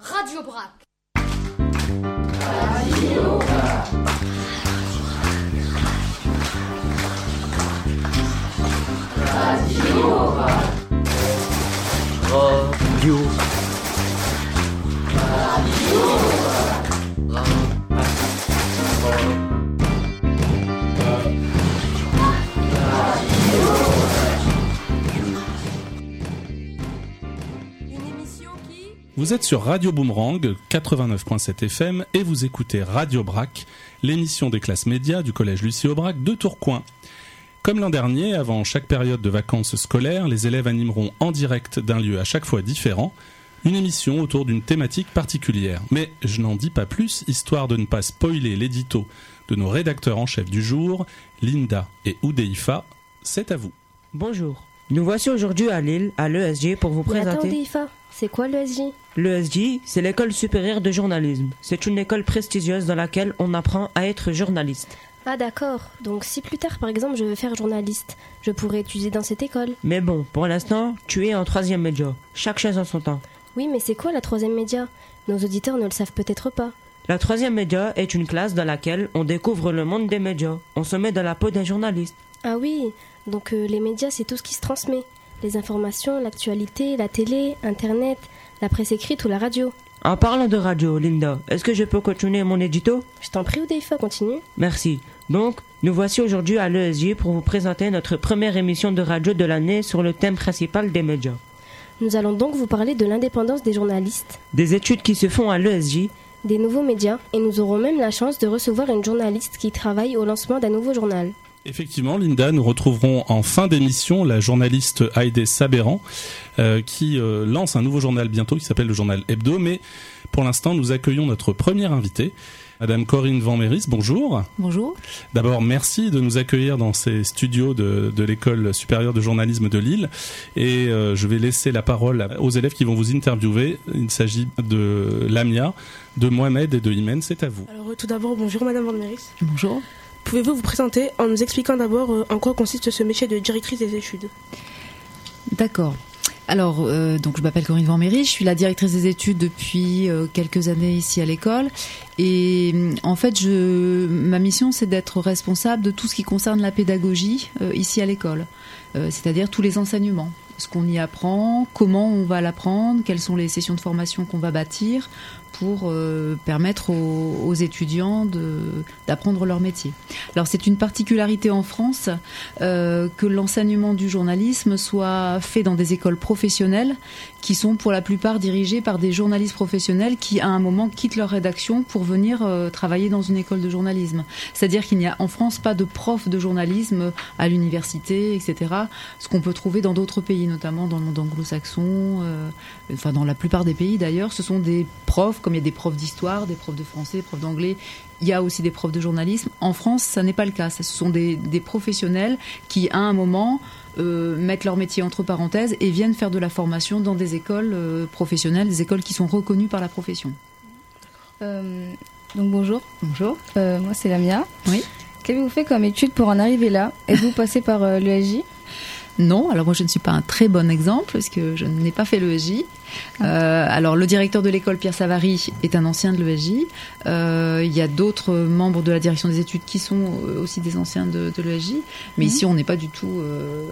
Radio Brac. Radio Brac. Radio Brac. Radio. Radio Vous êtes sur Radio Boomerang 89.7 FM et vous écoutez Radio Brac, l'émission des classes médias du collège Lucie Aubrac de Tourcoing. Comme l'an dernier, avant chaque période de vacances scolaires, les élèves animeront en direct d'un lieu à chaque fois différent une émission autour d'une thématique particulière. Mais je n'en dis pas plus, histoire de ne pas spoiler l'édito de nos rédacteurs en chef du jour, Linda et Oudeifa. C'est à vous. Bonjour. Nous voici aujourd'hui à Lille, à l'ESG, pour vous Mais attends, présenter. Oudeifa, c'est quoi l'ESJ L'ESJ, c'est l'école supérieure de journalisme. C'est une école prestigieuse dans laquelle on apprend à être journaliste. Ah d'accord, donc si plus tard par exemple je veux faire journaliste, je pourrais étudier dans cette école. Mais bon, pour l'instant, tu es en troisième média. Chaque chose en son temps. Oui, mais c'est quoi la troisième média? Nos auditeurs ne le savent peut-être pas. La troisième média est une classe dans laquelle on découvre le monde des médias. On se met dans la peau d'un journaliste. Ah oui, donc euh, les médias c'est tout ce qui se transmet. Les informations, l'actualité, la télé, Internet, la presse écrite ou la radio. En parlant de radio, Linda, est-ce que je peux continuer mon édito? Je t'en prie Oudeifa, continue. Merci. Donc, nous voici aujourd'hui à l'ESJ pour vous présenter notre première émission de radio de l'année sur le thème principal des médias. Nous allons donc vous parler de l'indépendance des journalistes, Des études qui se font à l'ESJ, des nouveaux médias, et nous aurons même la chance de recevoir une journaliste qui travaille au lancement d'un nouveau journal. Effectivement, Linda, nous retrouverons en fin d'émission la journaliste Heide Sabéran, euh, qui euh, lance un nouveau journal bientôt qui s'appelle le journal Hebdo. Mais pour l'instant, nous accueillons notre première invitée, Madame Corinne Van Méris. Bonjour. Bonjour. D'abord, merci de nous accueillir dans ces studios de, de l'école supérieure de journalisme de Lille. Et euh, je vais laisser la parole aux élèves qui vont vous interviewer. Il s'agit de Lamia, de Mohamed et de Imen. C'est à vous. Alors tout d'abord, bonjour Madame Van Meris. Bonjour. Pouvez-vous vous présenter en nous expliquant d'abord euh, en quoi consiste ce métier de directrice des études? D'accord. Alors, euh, donc je m'appelle Corinne Van je suis la directrice des études depuis euh, quelques années ici à l'école. Et euh, en fait, je, ma mission, c'est d'être responsable de tout ce qui concerne la pédagogie ici à l'école, c'est-à-dire tous les enseignements. Ce qu'on y apprend, comment on va l'apprendre, quelles sont les sessions de formation qu'on va bâtir pour euh, permettre aux, étudiants d'apprendre leur métier. Alors c'est une particularité en France euh, que l'enseignement du journalisme soit fait dans des écoles professionnelles qui sont pour la plupart dirigées par des journalistes professionnels qui à un moment quittent leur rédaction pour venir euh, travailler dans une école de journalisme. C'est-à-dire qu'il n'y a en France pas de profs de journalisme à l'université, etc. Ce qu'on peut trouver dans d'autres pays, notamment dans le monde anglo-saxon, euh, enfin dans la plupart des pays d'ailleurs, ce sont des profs, comme il y a des profs d'histoire, des profs de français, des profs d'anglais, il y a aussi des profs de journalisme. En France, ça n'est pas le cas. Ce sont des, des professionnels qui, à un moment, euh, mettent leur métier entre parenthèses et viennent faire de la formation dans des écoles euh, professionnelles, des écoles qui sont reconnues par la profession. Euh, donc bonjour, Bonjour. Euh, moi c'est Lamia. Oui. Qu'avez-vous fait comme étude pour en arriver là? Êtes-vous passé par l'ESJ Non, alors moi je ne suis pas un très bon exemple parce que je n'ai pas fait l'ESJ. Euh, alors le directeur de l'école Pierre Savary est un ancien de l'ESJ. Euh, il y a d'autres membres de la direction des études qui sont euh, aussi des anciens de, de l'ESJ. Mais Mhm. ici on n'est pas du tout, euh,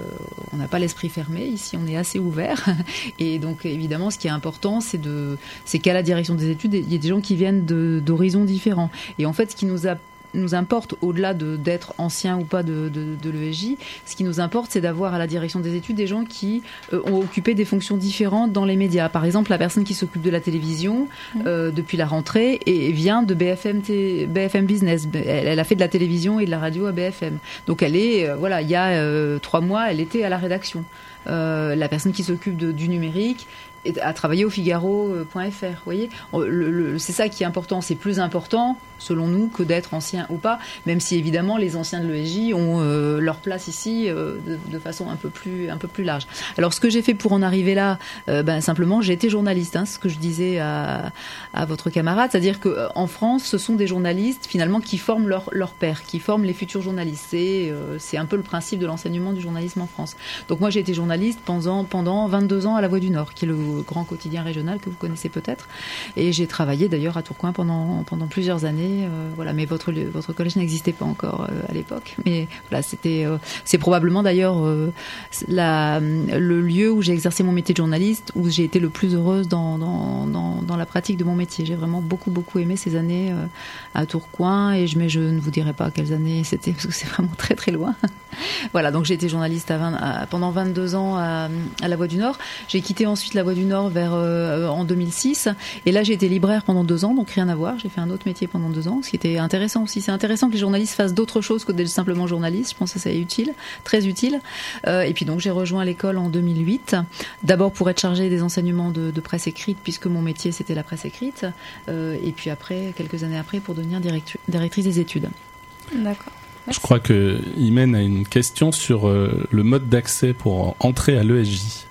on n'a pas l'esprit fermé. Ici on est assez ouvert. Et donc évidemment ce qui est important c'est de, c'est qu'à la direction des études il y a des gens qui viennent d'horizons différents. Et en fait ce qui nous a nous importe, au-delà de- d'être ancien ou pas de, de, de l'ESJ, ce qui nous importe, c'est d'avoir à la direction des études des gens qui euh, ont occupé des fonctions différentes dans les médias. Par exemple, la personne qui s'occupe de la télévision euh, depuis la rentrée et vient de BFM, T- BFM Business. Elle, elle a fait de la télévision et de la radio à BFM. Donc elle est, euh, voilà, il y a trois mois, elle était à la rédaction. La personne qui s'occupe de- du numérique a travaillé au Figaro.fr. Vous voyez, c'est ça qui est important. C'est plus important selon nous, que d'être ancien ou pas, même si évidemment les anciens de l'ESJ ont euh, leur place ici euh, de, façon un peu plus un peu plus large. Alors ce que j'ai fait pour en arriver là, euh, ben simplement j'ai été journaliste, hein, ce que je disais à, à votre camarade, c'est-à-dire que en France, ce sont des journalistes finalement qui forment leur leur père, qui forment les futurs journalistes. C'est c'est un peu le principe de l'enseignement du journalisme en France. Donc moi j'ai été journaliste pendant pendant 22 ans à La Voix du Nord, qui est le grand quotidien régional que vous connaissez peut-être, et j'ai travaillé d'ailleurs à Tourcoing pendant pendant plusieurs années euh, voilà, mais votre votre collège n'existait pas encore euh, à l'époque. Mais voilà, c'était euh, c'est probablement d'ailleurs le lieu où j'ai exercé mon métier de journaliste, où j'ai été le plus heureuse dans, dans, dans, la pratique de mon métier. J'ai vraiment beaucoup beaucoup aimé ces années à Tourcoing et je mais je ne vous dirai pas quelles années c'était parce que c'est vraiment très très loin. voilà, donc j'ai été journaliste pendant 22 ans à, à, La Voix du Nord. J'ai quitté ensuite La Voix du Nord vers en 2006 et là j'ai été libraire pendant deux ans, donc rien à voir. J'ai fait un autre métier pendant deux ce qui était intéressant aussi. C'est intéressant que les journalistes fassent d'autres choses que d'être simplement journalistes. Je pense que c'est utile, très utile. Euh, et puis donc j'ai rejoint l'école en 2008, d'abord pour être chargée des enseignements de, presse écrite, puisque mon métier c'était la presse écrite, euh, et puis après, quelques années après, pour devenir directrice des études. D'accord. Je crois que Imen a une question sur euh, le mode d'accès pour entrer à l'ESJ.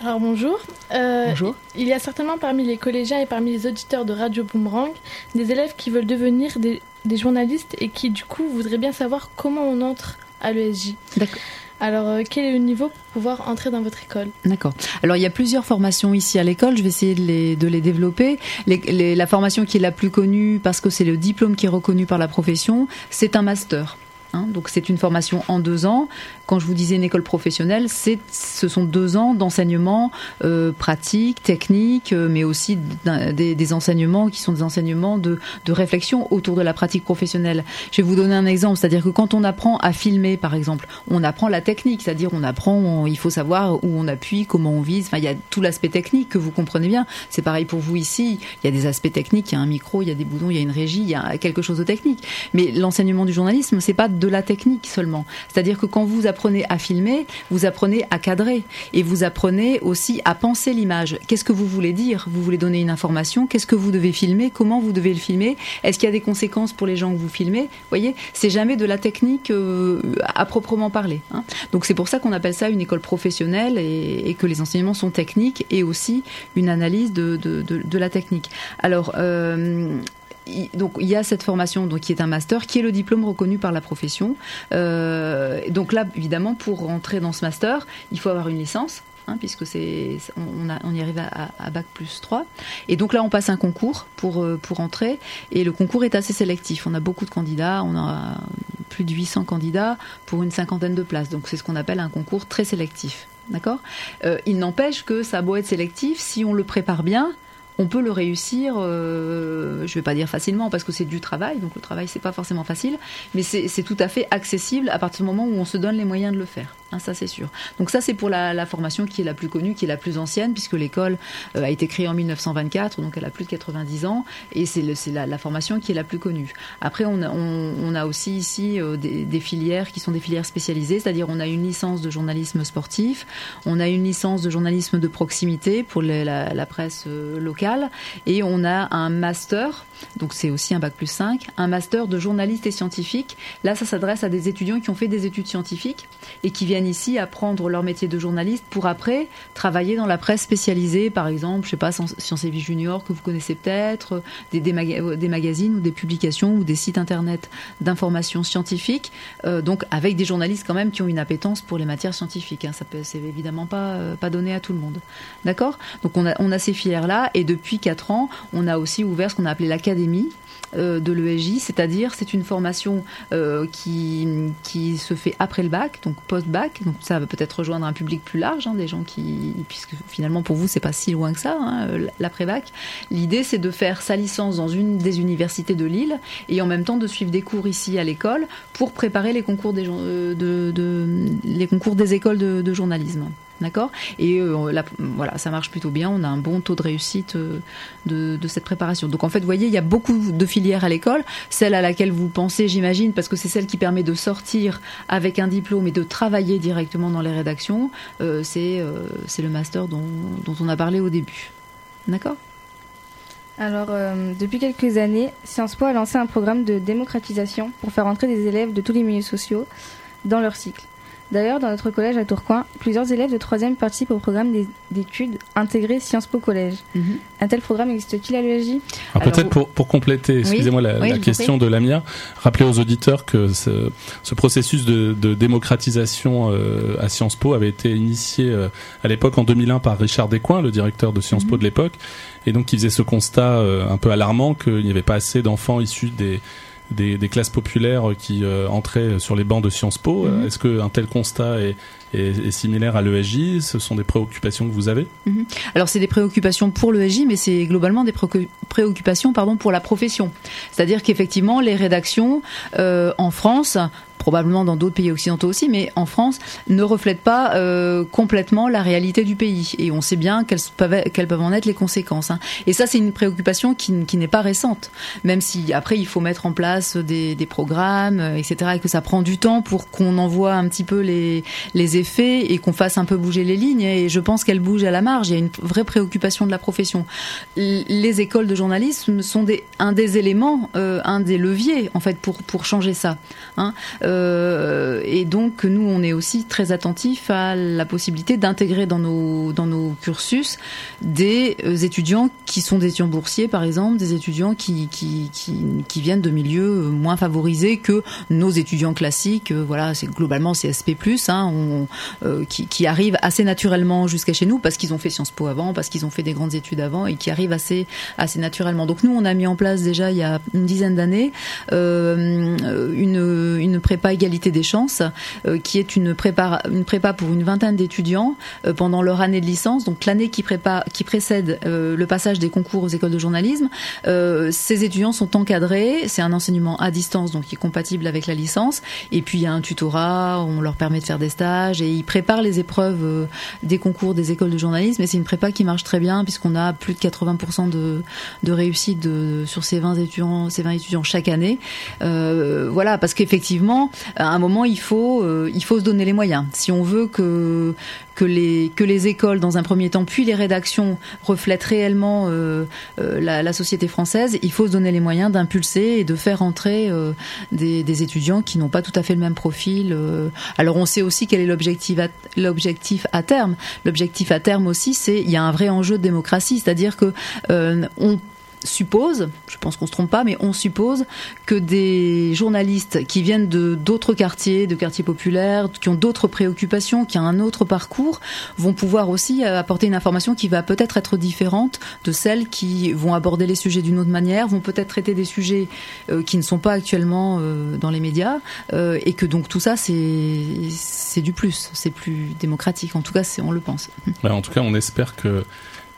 Alors bonjour. Euh, bonjour. Il y a certainement parmi les collégiens et parmi les auditeurs de Radio Boomerang des élèves qui veulent devenir des, journalistes et qui du coup voudraient bien savoir comment on entre à l'ESJ. D'accord. Alors, euh, quel est le niveau pour pouvoir entrer dans votre école? D'accord. Alors, il y a plusieurs formations ici à l'école. Je vais essayer de les, de les développer. la formation qui est la plus connue, parce que c'est le diplôme qui est reconnu par la profession, c'est un master. Hein. donc c'est une formation en deux ans. Quand je vous disais une école professionnelle, c'est, ce sont deux ans d'enseignement euh, pratique, technique, euh, mais aussi des, enseignements qui sont des enseignements de, de, réflexion autour de la pratique professionnelle. Je vais vous donner un exemple, c'est-à-dire que quand on apprend à filmer, par exemple, on apprend la technique, c'est-à-dire on apprend, il faut savoir où on appuie, comment on vise. Enfin, il y a tout l'aspect technique que vous comprenez bien. C'est pareil pour vous ici. Il y a des aspects techniques, il y a un micro, il y a des boutons, il y a une régie, il y a quelque chose de technique. Mais l'enseignement du journalisme, c'est pas de la technique seulement. C'est-à-dire que quand vous apprenez à filmer, vous apprenez à cadrer et vous apprenez aussi à penser l'image. Qu'est-ce que vous voulez dire? Vous voulez donner une information? Qu'est-ce que vous devez filmer? Comment vous devez le filmer? Est-ce qu'il y a des conséquences pour les gens que vous filmez? Vous voyez, c'est jamais de la technique euh, à proprement parler. Hein. Donc c'est pour ça qu'on appelle ça une école professionnelle et, que les enseignements sont techniques et aussi une analyse de, de, la technique. Alors, euh, donc il y a cette formation donc qui est un master, qui est le diplôme reconnu par la profession. Euh, donc là, évidemment, pour rentrer dans ce master, il faut avoir une licence. Hein, puisque c'est on, y arrive à, bac plus 3 et donc là on passe un concours pour euh, pour entrer. Et le concours est assez sélectif. On a beaucoup de candidats. On a plus de 800 candidats pour une cinquantaine de places. Donc c'est ce qu'on appelle un concours très sélectif. D'accord? Euh, il n'empêche que ça a être sélectif si on le prépare bien on peut le réussir, euh, je ne vais pas dire facilement parce que c'est du travail, donc le travail c'est pas forcément facile, mais c'est tout à fait accessible à partir du moment où on se donne les moyens de le faire. Hein, ça c'est sûr. Donc ça c'est pour la, formation qui est la plus connue, qui est la plus ancienne, puisque l'école euh, a été créée en 1924, donc elle a plus de 90 ans, et c'est la, formation qui est la plus connue. Après on a, aussi ici euh, des, filières qui sont des filières spécialisées, c'est-à-dire on a une licence de journalisme sportif, on a une licence de journalisme de proximité pour la, presse euh, et on a un master, donc c'est aussi un bac plus 5, un master de journaliste et scientifique. Là ça s'adresse à des étudiants qui ont fait des études scientifiques et qui viennent ici apprendre leur métier de journaliste pour après travailler dans la presse spécialisée, par exemple, je sais pas, Sciences et Vie Junior que vous connaissez peut-être, des, des, magazines ou des publications ou des sites internet d'information scientifique, euh, donc avec des journalistes quand même qui ont une appétence pour les matières scientifiques. Hein. Ça peut, c'est évidemment pas euh, donné à tout le monde, d'accord? Donc on a on a ces filières là et depuis quatre ans, on a aussi ouvert ce qu'on a appelé l'académie euh, de l'ESJ, c'est-à-dire c'est une formation euh, qui, qui se fait après le bac, donc post-bac, donc ça va peut-être rejoindre un public plus large, hein, des gens qui, puisque finalement pour vous c'est pas si loin que ça, hein, l'après-bac. L'idée c'est de faire sa licence dans une des universités de Lille et en même temps de suivre des cours ici à l'école pour préparer les concours des, euh, concours des écoles de journalisme. D'accord Et euh, voilà, ça marche plutôt bien. On a un bon taux de réussite euh, de, cette préparation. Donc en fait, vous voyez, il y a beaucoup de filières à l'école. Celle à laquelle vous pensez, j'imagine, parce que c'est celle qui permet de sortir avec un diplôme et de travailler directement dans les rédactions, euh, c'est le master dont, dont on a parlé au début. D'accord Alors, depuis quelques années, Sciences Po a lancé un programme de démocratisation pour faire entrer des élèves de tous les milieux sociaux dans leur cycle. D'ailleurs, dans notre collège à Tourcoing, plusieurs élèves de 3e participent au programme d'études intégrées Sciences Po Collège. Mhm. Un tel programme existe-t-il à l'ESJ Alors, peut-être pour, pour, compléter, excusez-moi la, question de Lamia, rappelez aux auditeurs que ce, ce processus de, de démocratisation euh, à Sciences Po avait été initié euh, à l'époque en 2001 par Richard Descoings, le directeur de Sciences Po mhm. de l'époque, et donc il faisait ce constat euh, un peu alarmant qu'il n'y avait pas assez d'enfants issus des des, des, classes populaires qui euh, entraient sur les bancs de Sciences Po. Mhm. Est-ce qu'un tel constat est, est, similaire à l'ESJ Ce sont des préoccupations que vous avez? Mhm. Alors c'est des préoccupations pour l'ESJ, mais c'est globalement des préoccupations pardon, pour la profession. C'est-à-dire qu'effectivement, les rédactions euh, en France probablement dans d'autres pays occidentaux aussi, mais en France, ne reflètent pas euh, complètement la réalité du pays. Et on sait bien quelles peuvent, en être les conséquences. Hein. Et ça, c'est une préoccupation qui, n'est pas récente, même si après, il faut mettre en place des, des programmes, euh, etc., et que ça prend du temps pour qu'on envoie un petit peu les, les effets et qu'on fasse un peu bouger les lignes. Et je pense qu'elles bougent à la marge. Il y a une vraie préoccupation de la profession. Les écoles de journalisme sont des, un des éléments, euh, un des leviers, en fait, pour, pour changer ça. Hein. Euh, et donc nous, on est aussi très attentifs à la possibilité d'intégrer dans nos dans nos cursus des euh, étudiants qui sont des étudiants boursiers, par exemple, des étudiants qui qui, qui, viennent de milieux moins favorisés que nos étudiants classiques. Euh, voilà, c'est globalement CSP+, hein, on, qui, qui arrivent assez naturellement jusqu'à chez nous parce qu'ils ont fait Sciences Po avant, parce qu'ils ont fait des grandes études avant et qui arrivent assez assez naturellement. Donc nous, on a mis en place déjà il y a une dizaine d'années une une préparation prépa égalité des chances, euh, qui est une prépa, une prépa pour une vingtaine d'étudiants euh, pendant leur année de licence, donc l'année qui, qui précède euh, le passage des concours aux écoles de journalisme. ces étudiants sont encadrés, c'est un enseignement à distance, donc qui est compatible avec la licence, et puis il y a un tutorat, on leur permet de faire des stages, et ils préparent les épreuves des concours des écoles de journalisme, et c'est une prépa qui marche très bien, puisqu'on a plus de 80% de, de réussite de, sur ces 20 étudiants, ces 20 étudiants chaque année. voilà, parce qu'effectivement, à un moment, il faut, euh, il faut se donner les moyens. Si on veut que que les que les écoles, dans un premier temps, puis les rédactions reflètent réellement euh, euh, la, société française, il faut se donner les moyens d'impulser et de faire entrer des, étudiants qui n'ont pas tout à fait le même profil. Alors, on sait aussi quel est l'objectif l'objectif à terme. L'objectif à terme aussi, c'est il y a un vrai enjeu de démocratie, c'est-à-dire que suppose, je pense qu'on se trompe pas, mais on suppose que des journalistes qui viennent de d'autres quartiers, de quartiers populaires, qui ont d'autres préoccupations, qui ont un autre parcours, vont pouvoir aussi euh, apporter une information qui va peut-être être différente de celles qui vont aborder les sujets d'une autre manière, vont peut-être traiter des sujets euh, qui ne sont pas actuellement euh, dans les médias, et que donc tout ça c'est c'est du plus, c'est plus démocratique. En tout cas, on le pense. en tout cas, on espère que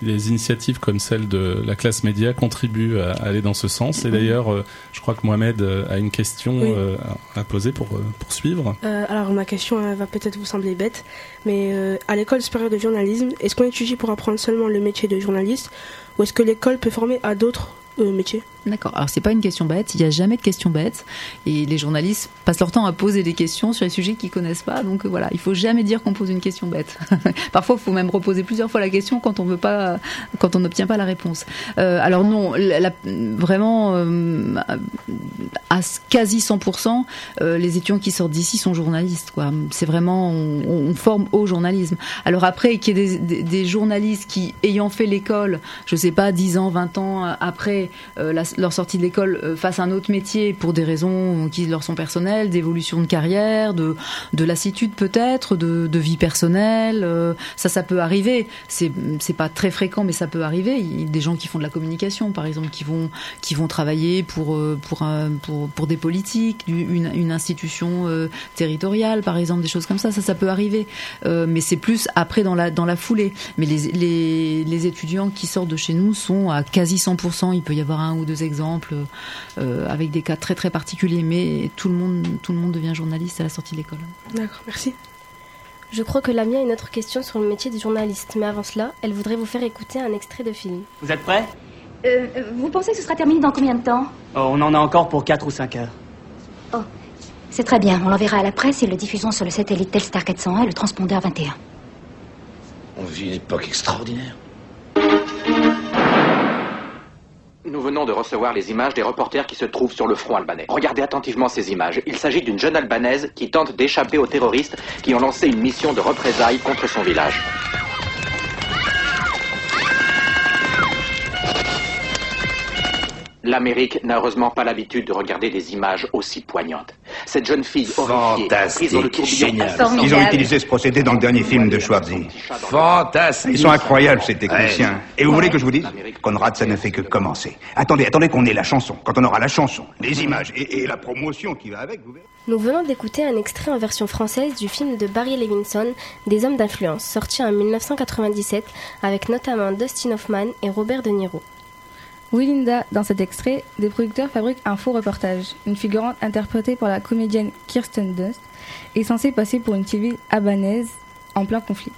des initiatives comme celle de la classe média contribuent à aller dans ce sens. Et d'ailleurs, euh, je crois que Mohamed euh, a une question euh, à poser pour poursuivre. alors ma question va peut-être vous sembler bête, mais à l'école supérieure de journalisme, est-ce qu'on étudie pour apprendre seulement le métier de journaliste ou est-ce que l'école peut former à d'autres métiers D'accord. Alors c'est pas une question bête. Il n'y a jamais de question bête. Et les journalistes passent leur temps à poser des questions sur les sujets qu'ils connaissent pas. Donc voilà, il faut jamais dire qu'on pose une question bête. Parfois, il faut même reposer plusieurs fois la question quand on veut pas, quand on n'obtient pas la réponse. Euh, alors non, vraiment, euh, à quasi 100%, euh, les étudiants qui sortent d'ici sont journalistes. Quoi. C'est vraiment, on, forme au journalisme. Alors après, qu'il y ait des, des, journalistes qui, ayant fait l'école, je sais pas, 10 ans, 20 ans après la leur sortie de l'école euh, fassent un autre métier pour des raisons qui leur sont personnelles, d'évolution de carrière, de, de lassitude peut-être, de, de, vie personnelle. Euh, ça, ça peut arriver. C'est, pas très fréquent, mais ça peut arriver. Des gens qui font de la communication, par exemple, qui vont, qui vont travailler pour, euh, pour, pour, pour des politiques, une, une institution territoriale, par exemple, des choses comme ça. Ça, ça peut arriver. mais c'est plus après dans la, dans la foulée. Mais les, les, les étudiants qui sortent de chez nous sont à quasi 100%. Il peut y avoir un ou deux exemples euh, avec des cas très très particuliers, mais tout le monde, tout le monde devient journaliste à la sortie de l'école. D'accord, merci. Je crois que Lamia a une autre question sur le métier de journaliste, mais avant cela, elle voudrait vous faire écouter un extrait de film. Vous êtes prêts? Euh, Vous pensez que ce sera terminé dans combien de temps? Oh, On en a encore pour 4 ou 5 heures. Oh, c'est très bien. On l'enverra à la presse et le diffusons sur le satellite Telstar 401 et le transpondeur 21. On vit une époque extraordinaire. Nous venons de recevoir les images des reporters qui se trouvent sur le front albanais. Regardez attentivement ces images. Il s'agit d'une jeune albanaise qui tente d'échapper aux terroristes qui ont lancé une mission de représailles contre son village. L'Amérique n'a heureusement pas l'habitude de regarder des images aussi poignantes. Cette jeune fille horrifiée, prise dans le. Génial. Ils ont utilisé ce procédé dans le dernier film de Schwarzy. Fantastique. Ils sont incroyables, ces techniciens. Et vous voulez que je vous dise Conrad, ça ne fait que commencer. Attendez, attendez qu'on ait la chanson. Quand on aura la chanson, les images et, et la promotion qui va avec, vous verrez. Nous venons d'écouter un extrait en version française du film de Barry Levinson, Des hommes d'influence, sorti en 1997, avec notamment Dustin Hoffman et Robert De Niro. Oui, Linda, dans cet extrait, des producteurs fabriquent un faux reportage. Une figurante interprétée par la comédienne Kirsten Dunst est censée passer pour une civile abanaise en plein conflit.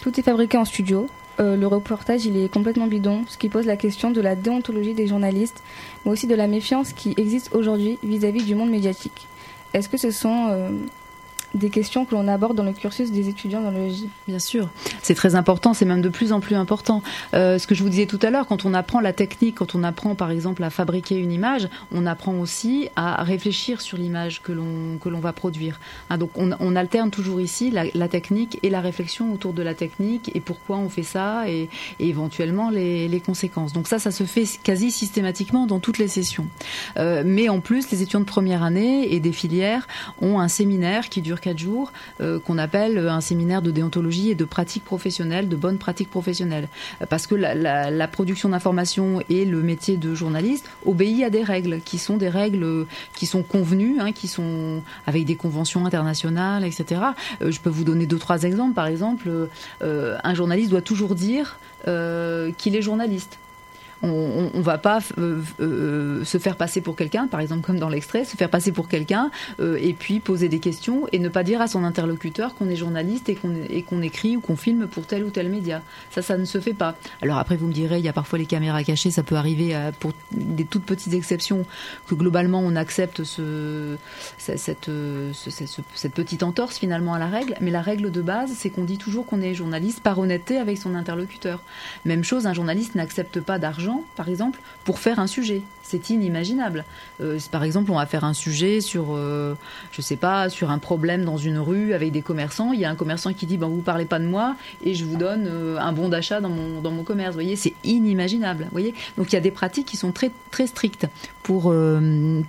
Tout est fabriqué en studio. Euh, le reportage, il est complètement bidon, ce qui pose la question de la déontologie des journalistes, mais aussi de la méfiance qui existe aujourd'hui vis-à-vis du monde médiatique. Est-ce que ce sont euh, des questions que l'on aborde dans le cursus des étudiants dans le J. Bien sûr, c'est très important, c'est même de plus en plus important. Euh, ce que je vous disais tout à l'heure, quand on apprend la technique, quand on apprend par exemple à fabriquer une image, on apprend aussi à réfléchir sur l'image que l'on que l'on va produire. Hein, donc on, on, alterne toujours ici la, la, technique et la réflexion autour de la technique et pourquoi on fait ça et, et éventuellement les, les, conséquences. Donc ça, ça se fait quasi systématiquement dans toutes les sessions. Euh, mais en plus, les étudiants de première année et des filières ont un séminaire qui dure quatre jours euh, qu'on appelle un séminaire de déontologie et de pratiques professionnelles, de bonnes pratiques professionnelles. Parce que la, production d'informations et le métier de journaliste obéit à des règles qui sont des règles qui sont convenues, hein, qui sont avec des conventions internationales, etc. Euh, je peux vous donner deux trois exemples. Par exemple, euh, un journaliste doit toujours dire euh, qu'il est journaliste on, on, va pas euh, euh, se faire passer pour quelqu'un, par exemple comme dans l'extrait, se faire passer pour quelqu'un euh, et puis poser des questions et ne pas dire à son interlocuteur qu'on est journaliste et qu'on écrit ou qu'on filme pour tel ou tel média. Ça, ça ne se fait pas. Alors après, vous me direz, il y a parfois les caméras cachées, ça peut arriver pour des toutes petites exceptions que globalement on accepte ce, cette, cette, ce, cette petite entorse finalement à la règle. Mais la règle de base, c'est qu'on dit toujours qu'on est journaliste par honnêteté avec son interlocuteur. Même chose, un journaliste n'accepte pas d'argent par exemple, pour faire un sujet. C'est inimaginable. Euh, par exemple, on va faire un sujet sur, euh, je sais pas, sur un problème dans une rue avec des commerçants. Il y a un commerçant qui dit, ben vous parlez pas de moi et je vous donne euh, un bon d'achat dans mon dans mon commerce. Vous voyez, c'est inimaginable. Vous voyez, donc il y a des pratiques qui sont très très strictes pour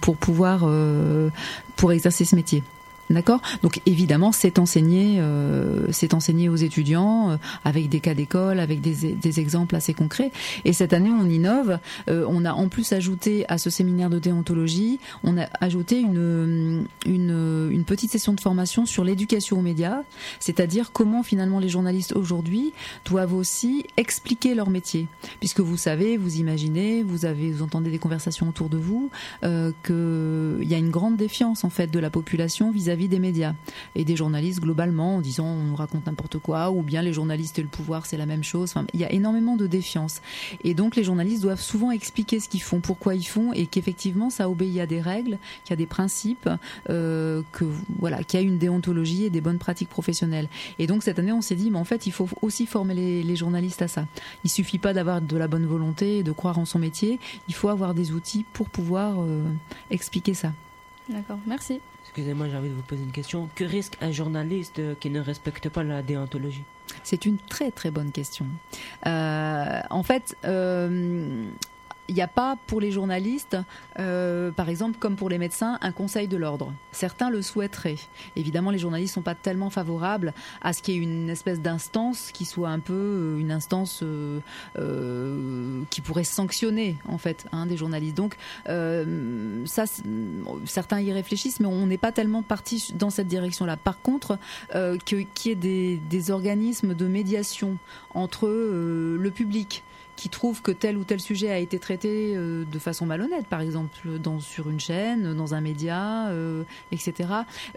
pour pouvoir pour exercer ce métier. D'accord? Donc évidemment, c'est enseigné, euh, c'est enseigné aux étudiants euh, avec des cas d'école, avec des, des, exemples assez concrets. Et cette année, on innove. Euh, on a en plus ajouté à ce séminaire de déontologie, on a ajouté une, une, une petite session de formation sur l'éducation aux médias, c'est-à-dire comment finalement les journalistes aujourd'hui doivent aussi expliquer leur métier, puisque vous savez, vous imaginez, vous avez, vous entendez des conversations autour de vous, qu'il y a une grande défiance en fait de la population vis-à-vis vis-à-vis des médias et des journalistes globalement en disant on nous raconte n'importe quoi ou bien les journalistes et le pouvoir c'est la même chose. Il y a énormément de défiance et donc les journalistes doivent souvent expliquer ce qu'ils font, pourquoi ils font et qu'effectivement ça obéit à des règles, qu'il y a des principes, euh, que voilà, qu'il y a une déontologie et des bonnes pratiques professionnelles. Et donc cette année on s'est dit mais en fait il faut aussi former les, les journalistes à ça. Il suffit pas d'avoir de la bonne volonté et de croire en son métier, il faut avoir des outils pour pouvoir euh, expliquer ça. D'accord, merci. Excusez-moi, j'ai envie de vous poser une question. Que risque un journaliste qui ne respecte pas la déontologie? C'est une très très bonne question. Euh, en fait, euh, il n'y a pas pour les journalistes, euh, par exemple, comme pour les médecins, un conseil de l'ordre. Certains le souhaiteraient. Évidemment, les journalistes sont pas tellement favorables à ce qu'il y ait une espèce d'instance qui soit un peu une instance euh, euh, qui pourrait sanctionner en fait hein, des journalistes. Donc euh, certains y réfléchissent, mais on n'est pas tellement parti dans cette direction-là. Par contre, euh, qu'il y ait des, organismes de médiation entre euh, le public qui trouve que tel ou tel sujet a été traité euh, de façon malhonnête, par exemple dans, sur une chaîne, dans un média, euh, etc.,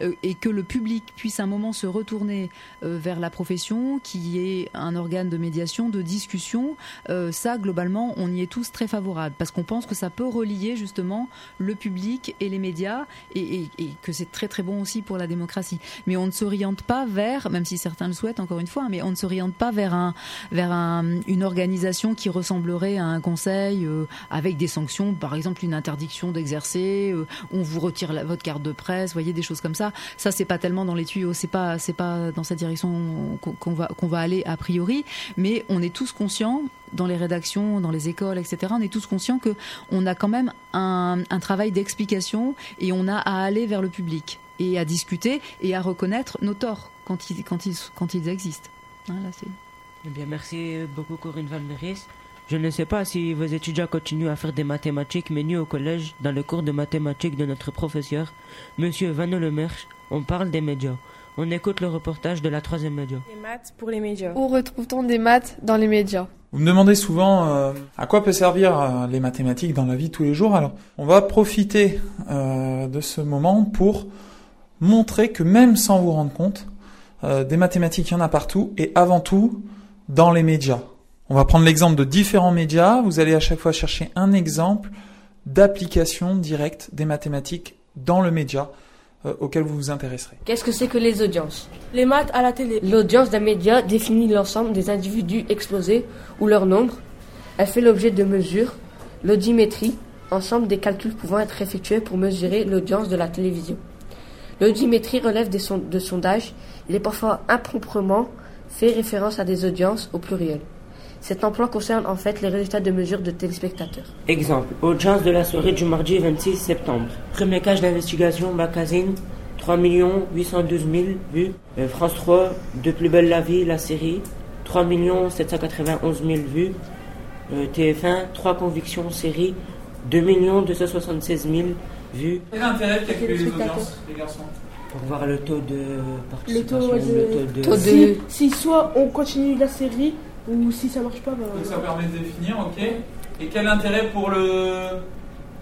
euh, et que le public puisse un moment se retourner euh, vers la profession, qui est un organe de médiation, de discussion, euh, ça, globalement, on y est tous très favorables, parce qu'on pense que ça peut relier justement le public et les médias, et, et, et que c'est très très bon aussi pour la démocratie. Mais on ne s'oriente pas vers, même si certains le souhaitent encore une fois, mais on ne s'oriente pas vers, un, vers un, une organisation qui ressemblerait à un conseil euh, avec des sanctions, par exemple une interdiction d'exercer, euh, on vous retire votre carte de presse, voyez des choses comme ça. Ça c'est pas tellement dans les tuyaux, c'est pas c'est pas dans cette direction qu'on va qu'on va aller a priori, mais on est tous conscients dans les rédactions, dans les écoles, etc. On est tous conscients que on a quand même un, un travail d'explication et on a à aller vers le public et à discuter et à reconnaître nos torts quand ils, quand ils, quand ils existent. Voilà, eh bien, merci beaucoup Corinne Valmeris. Je ne sais pas si vos étudiants continuent à faire des mathématiques menus au collège dans le cours de mathématiques de notre professeur, Monsieur Van Lemerch. On parle des médias. On écoute le reportage de la troisième média. Les maths pour les médias. Où retrouve-t-on des maths dans les médias? Vous me demandez souvent euh, à quoi peut servir euh, les mathématiques dans la vie de tous les jours? Alors, on va profiter euh, de ce moment pour montrer que même sans vous rendre compte, euh, des mathématiques, il y en a partout, et avant tout, dans les médias. On va prendre l'exemple de différents médias. Vous allez à chaque fois chercher un exemple d'application directe des mathématiques dans le média euh, auquel vous vous intéresserez. Qu'est-ce que c'est que les audiences? Les maths à la télé. L'audience d'un média définit l'ensemble des individus exposés ou leur nombre. Elle fait l'objet de mesures, l'audimétrie, ensemble des calculs pouvant être effectués pour mesurer l'audience de la télévision. L'audimétrie relève des de sondages. Il est parfois improprement fait référence à des audiences au pluriel. Cet emploi concerne en fait les résultats de mesure de téléspectateurs. Exemple, audience de la soirée du mardi 26 septembre. Premier cage d'investigation, magazine, 3 812 000 vues. Euh, France 3, De plus belle la vie, la série, 3 791 000 vues. Euh, TF1, 3 convictions, série, 2 276 000 vues. Quel intérêt de calculer les audiences, les garçons? Pour voir le taux de participation, le taux de... Si, si, soit on continue la série ou si ça marche pas. Bah, Donc ça permet de définir, ok. Et quel intérêt pour le,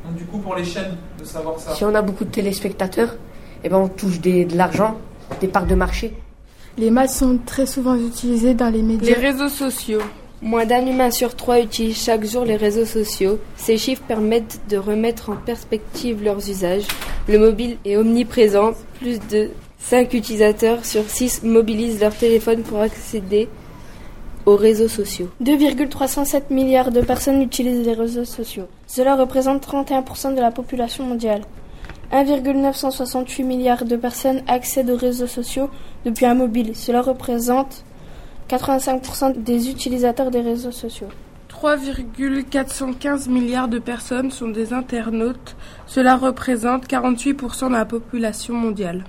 Donc, du coup pour les chaînes de savoir ça? Si on a beaucoup de téléspectateurs, eh ben on touche des, de l'argent, des parts de marché. Les maths sont très souvent utilisés dans les médias. Les réseaux sociaux. Moins d'un humain sur trois utilise chaque jour les réseaux sociaux. Ces chiffres permettent de remettre en perspective leurs usages. Le mobile est omniprésent. Plus de 5 utilisateurs sur 6 mobilisent leur téléphone pour accéder aux réseaux sociaux. 2,307 milliards de personnes utilisent les réseaux sociaux. Cela représente 31% de la population mondiale. 1,968 milliards de personnes accèdent aux réseaux sociaux depuis un mobile. Cela représente 85% des utilisateurs des réseaux sociaux. 3,415 milliards de personnes sont des internautes. Cela représente 48% de la population mondiale.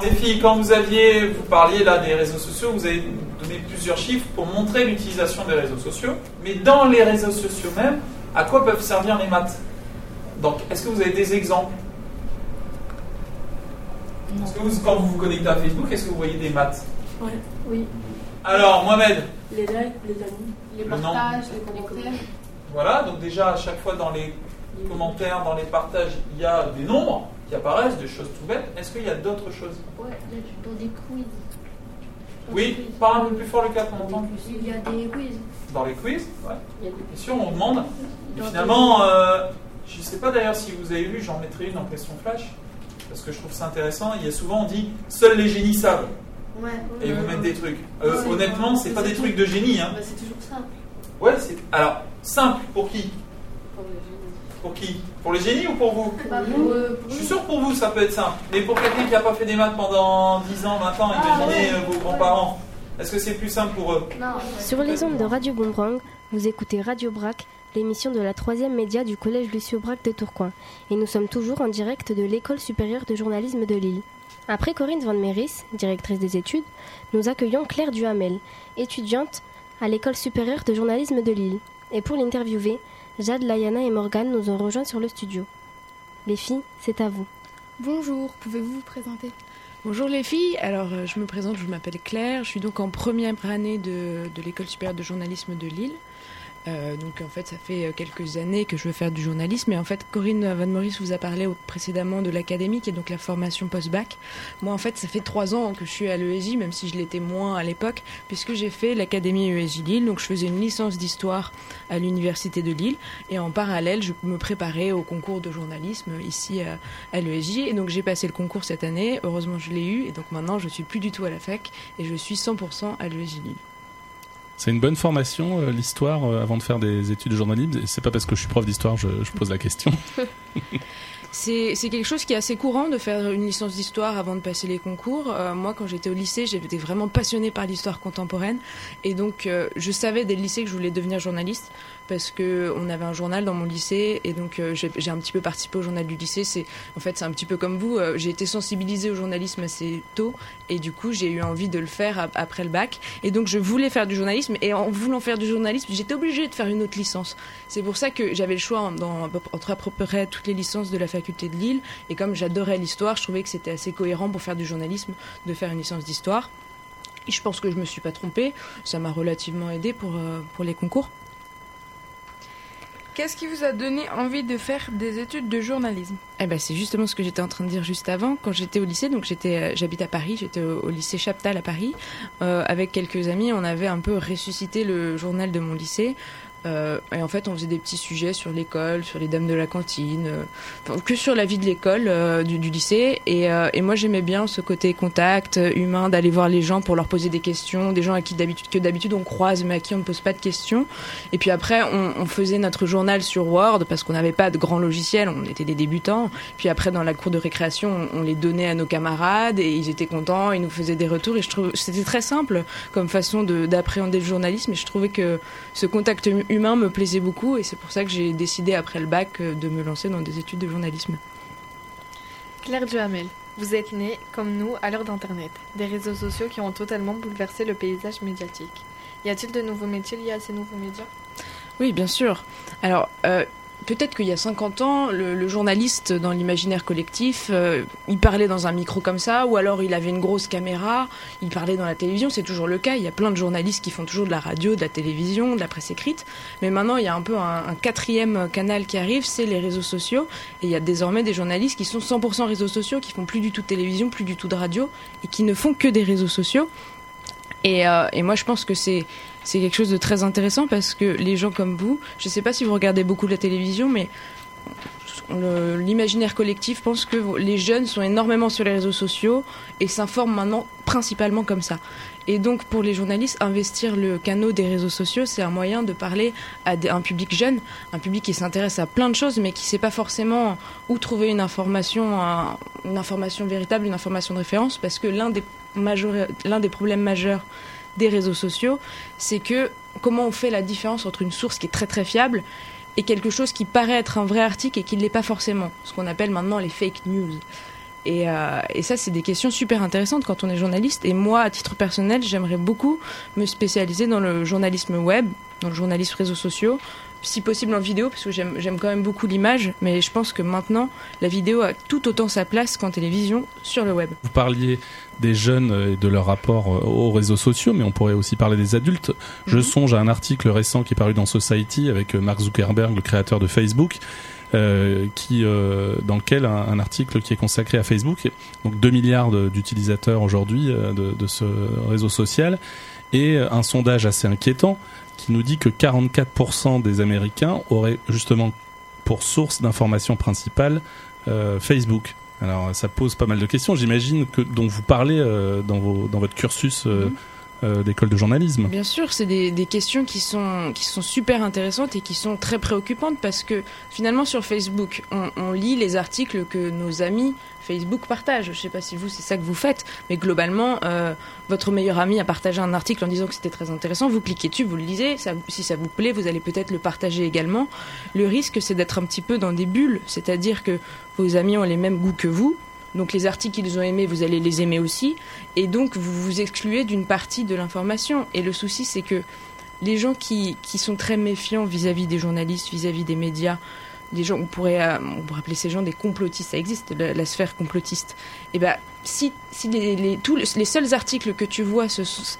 Les filles, quand vous aviez, vous parliez là des réseaux sociaux, vous avez donné plusieurs chiffres pour montrer l'utilisation des réseaux sociaux. Mais dans les réseaux sociaux même, à quoi peuvent servir les maths? Donc, est-ce que vous avez des exemples? Est-ce que vous, quand vous vous connectez à Facebook, est-ce que vous voyez des maths? Oui. Alors, Mohamed Les likes, les amis. Les partages, les commentaires. Voilà, donc déjà, à chaque fois dans les commentaires, dans les partages, il y a des nombres qui apparaissent, des choses tout bêtes. Est-ce qu'il y a d'autres choses? Ouais, dans des quiz. Oui, parle un peu plus fort le cas qu'on entend. Il y a des quiz. Dans les quiz, ouais. On demande. Et finalement, euh, je ne sais pas d'ailleurs si vous avez lu, j'en mettrai une en question flash, parce que je trouve ça intéressant. Il y a souvent, on dit, seuls les génies savent. Et ils vous mettent des trucs. Euh, honnêtement, c'est pas des trucs de génie. Hein. Bah, c'est toujours simple. Ouais, c'est. Alors, simple pour qui? Pour qui? Pour les génies ou pour vous? Bah, euh, Je suis sûr pour vous, ça peut être simple. Mais pour quelqu'un qui n'a pas fait des maths pendant 10 ans, 20 ans, Ah, imaginez euh, vos grands-parents. Est-ce que c'est plus simple pour eux? Sur les ondes de Radio Boomerang, vous écoutez Radio Brac, l'émission de la troisième média du collège Lucio Brac de Tourcoing. Et nous sommes toujours en direct de l'école supérieure de journalisme de Lille. Après Corinne Van Meris, directrice des études, nous accueillons Claire Duhamel, étudiante à l'école supérieure de journalisme de Lille. Et pour l'interviewer, Jade, Layana et Morgane nous ont rejoints sur le studio. Les filles, c'est à vous. Bonjour, pouvez-vous vous présenter? Bonjour les filles, alors euh, je me présente, je m'appelle Claire, je suis donc en première année de, de l'école supérieure de journalisme de Lille. Euh, donc en fait, ça fait euh, quelques années que je veux faire du journalisme. Et en fait, Corinne Van Maurice vous a parlé précédemment de l'académie, qui est donc la formation post-bac. Moi, en fait, ça fait trois ans que je suis à l'ESJ, même si je l'étais moins à l'époque, puisque j'ai fait l'académie ESJ Lille. Donc je faisais une licence d'histoire à l'université de Lille. Et en parallèle, je me préparais au concours de journalisme ici à, à l'ESJ. Et donc j'ai passé le concours cette année. Heureusement, je l'ai eu. Et donc maintenant, je suis plus du tout à la fac et je suis 100% à l'ESJ Lille. C'est une bonne formation, euh, l'histoire, euh, avant de faire des études de journalisme. C'est pas parce que je suis prof d'histoire, je, je pose la question. C'est c'est quelque chose qui est assez courant de faire une licence d'histoire avant de passer les concours. Euh, moi, quand j'étais au lycée, j'étais vraiment passionnée par l'histoire contemporaine. Et donc, euh, je savais dès le lycée que je voulais devenir journaliste parce que on avait un journal dans mon lycée. Et donc, euh, j'ai un petit peu participé au journal du lycée. En fait, c'est un petit peu comme vous. euh, j'ai été sensibilisée au journalisme assez tôt. Et du coup, j'ai eu envie de le faire ap- après le bac. Et donc, je voulais faire du journalisme. Et en voulant faire du journalisme, j'étais obligée de faire une autre licence. C'est pour ça que j'avais le choix entre à peu près toutes les licences de la faculté de Lille. Et comme j'adorais l'histoire, je trouvais que c'était assez cohérent pour faire du journalisme de faire une licence d'histoire. Je pense que je me suis pas trompée. Ça m'a relativement aidé euh, pour les concours. Qu'est-ce qui vous a donné envie de faire des études de journalisme? Eh ben, c'est justement ce que j'étais en train de dire juste avant. Quand j'étais au lycée, donc j'étais, euh, j'habite à Paris, j'étais au, lycée Chaptal à Paris. Euh, avec quelques amis, on avait un peu ressuscité le journal de mon lycée. Euh, et en fait, on faisait des petits sujets sur l'école, sur les dames de la cantine, euh, que sur la vie de l'école, euh, du, lycée. Et, euh, et moi, j'aimais bien ce côté contact euh, humain, d'aller voir les gens pour leur poser des questions, des gens à qui d'habitude que d'habitude on croise, mais à qui on ne pose pas de questions. Et puis après, on, on faisait notre journal sur Word parce qu'on n'avait pas de grands logiciels, on était des débutants. Puis après, dans la cour de récréation, on, on les donnait à nos camarades et ils étaient contents, ils nous faisaient des retours. Et je trouve c'était très simple comme façon de- d'appréhender le journalisme. Et je trouvais que ce contact humain me plaisait beaucoup. Et c'est pour ça que j'ai décidé après le bac euh, de me lancer dans des études de journalisme. Claire Duhamel, vous êtes née, comme nous, à l'heure d'Internet, des réseaux sociaux qui ont totalement bouleversé le paysage médiatique. Y a-t-il de nouveaux métiers liés à ces nouveaux médias? Oui, bien sûr. Alors, euh, peut-être qu'il y a 50 ans, le, journaliste dans l'imaginaire collectif, euh, il parlait dans un micro comme ça, ou alors il avait une grosse caméra, il parlait dans la télévision, c'est toujours le cas. Il y a plein de journalistes qui font toujours de la radio, de la télévision, de la presse écrite. Mais maintenant, il y a un peu un, quatrième canal qui arrive, c'est les réseaux sociaux. Et il y a désormais des journalistes qui sont 100% réseaux sociaux, qui font plus du tout de télévision, plus du tout de radio, et qui ne font que des réseaux sociaux. Et, euh, et moi, je pense que c'est c'est quelque chose de très intéressant parce que les gens comme vous, je ne sais pas si vous regardez beaucoup la télévision, mais l'imaginaire collectif pense que les jeunes sont énormément sur les réseaux sociaux et s'informent maintenant principalement comme ça. Et donc pour les journalistes, investir le canot des réseaux sociaux, c'est un moyen de parler à un public jeune, un public qui s'intéresse à plein de choses, mais qui ne sait pas forcément où trouver une information, un- une information véritable, une information de référence, parce que l'un des, l'un des problèmes majeurs des réseaux sociaux, c'est que comment on fait la différence entre une source qui est très très fiable et quelque chose qui paraît être un vrai article et qui ne l'est pas forcément, ce qu'on appelle maintenant les fake news. Et, euh, ça, c'est des questions super intéressantes quand on est journaliste. Et moi, à titre personnel, j'aimerais beaucoup me spécialiser dans le journalisme web, dans le journalisme réseaux sociaux, si possible en vidéo, parce que j'aime j'aime quand même beaucoup l'image, mais je pense que maintenant, la vidéo a tout autant sa place qu'en télévision sur le web. Vous parliez des jeunes et de leur rapport euh, aux réseaux sociaux, mais on pourrait aussi parler des adultes. Je songe à un article récent qui est paru dans Society avec euh, Mark Zuckerberg, le créateur de Facebook, euh, qui, euh, dans lequel un, un article qui est consacré à Facebook, donc 2 milliards d'utilisateurs aujourd'hui euh, de, de ce réseau social, et un sondage assez inquiétant qui nous dit que 44% des Américains auraient justement pour source d'information principale euh, Facebook. Alors ça pose pas mal de questions, j'imagine que dont vous parlez euh, dans, votre cursus euh, euh, d'école de journalisme. Bien sûr, c'est des, questions qui sont, qui sont super intéressantes et qui sont très préoccupantes parce que finalement sur Facebook, on, lit les articles que nos amis Facebook partagent. Je ne sais pas si vous, c'est ça que vous faites, mais globalement, euh, votre meilleur ami a partagé un article en disant que c'était très intéressant, vous cliquez dessus, vous le lisez, si ça vous plaît, vous allez peut-être le partager également. Le risque, c'est d'être un petit peu dans des bulles, c'est-à-dire que vos amis ont les mêmes goûts que vous, donc les articles qu'ils ont aimés, vous allez les aimer aussi. Et donc vous vous excluez d'une partie de l'information. Et le souci, c'est que les gens qui, qui sont très méfiants vis-à-vis des journalistes, vis-à-vis des médias, des gens, on pourrait, euh, on pourrait appeler ces gens des complotistes, ça existe, la, sphère complotiste. Et ben, si, si les, tous les, seuls articles que tu vois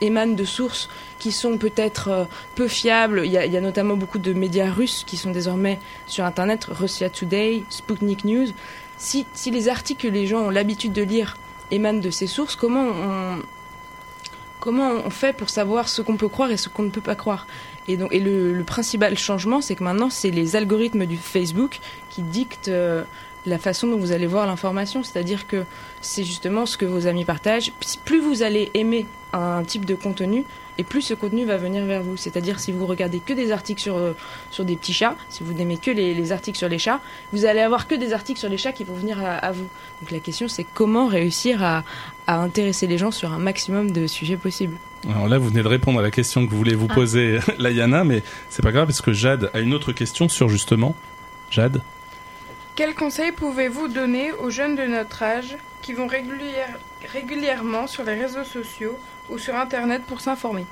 émanent de sources qui sont peut-être euh, peu fiables, il y, a, il y a notamment beaucoup de médias russes qui sont désormais sur Internet, Russia Today, Sputnik News. Si, les articles que les gens ont l'habitude de lire émanent de ces sources, comment on, fait pour savoir ce qu'on peut croire et ce qu'on ne peut pas croire? Et, donc, et le, principal changement, c'est que maintenant, c'est les algorithmes du Facebook qui dictent euh, la façon dont vous allez voir l'information. C'est-à-dire que c'est justement ce que vos amis partagent. Plus vous allez aimer un type de contenu et plus ce contenu va venir vers vous. C'est-à-dire si vous regardez que des articles sur, euh, sur des petits chats, si vous n'aimez que les, articles sur les chats, vous allez avoir que des articles sur les chats qui vont venir à, vous. Donc la question c'est comment réussir à, à, intéresser les gens sur un maximum de sujets possibles. Alors là, vous venez de répondre à la question que vous voulez vous ah. poser, Layana, mais c'est pas grave parce que Jade a une autre question sur justement. Jade? Quels conseils pouvez-vous donner aux jeunes de notre âge qui vont régulièrement sur les réseaux sociaux ou sur Internet pour s'informer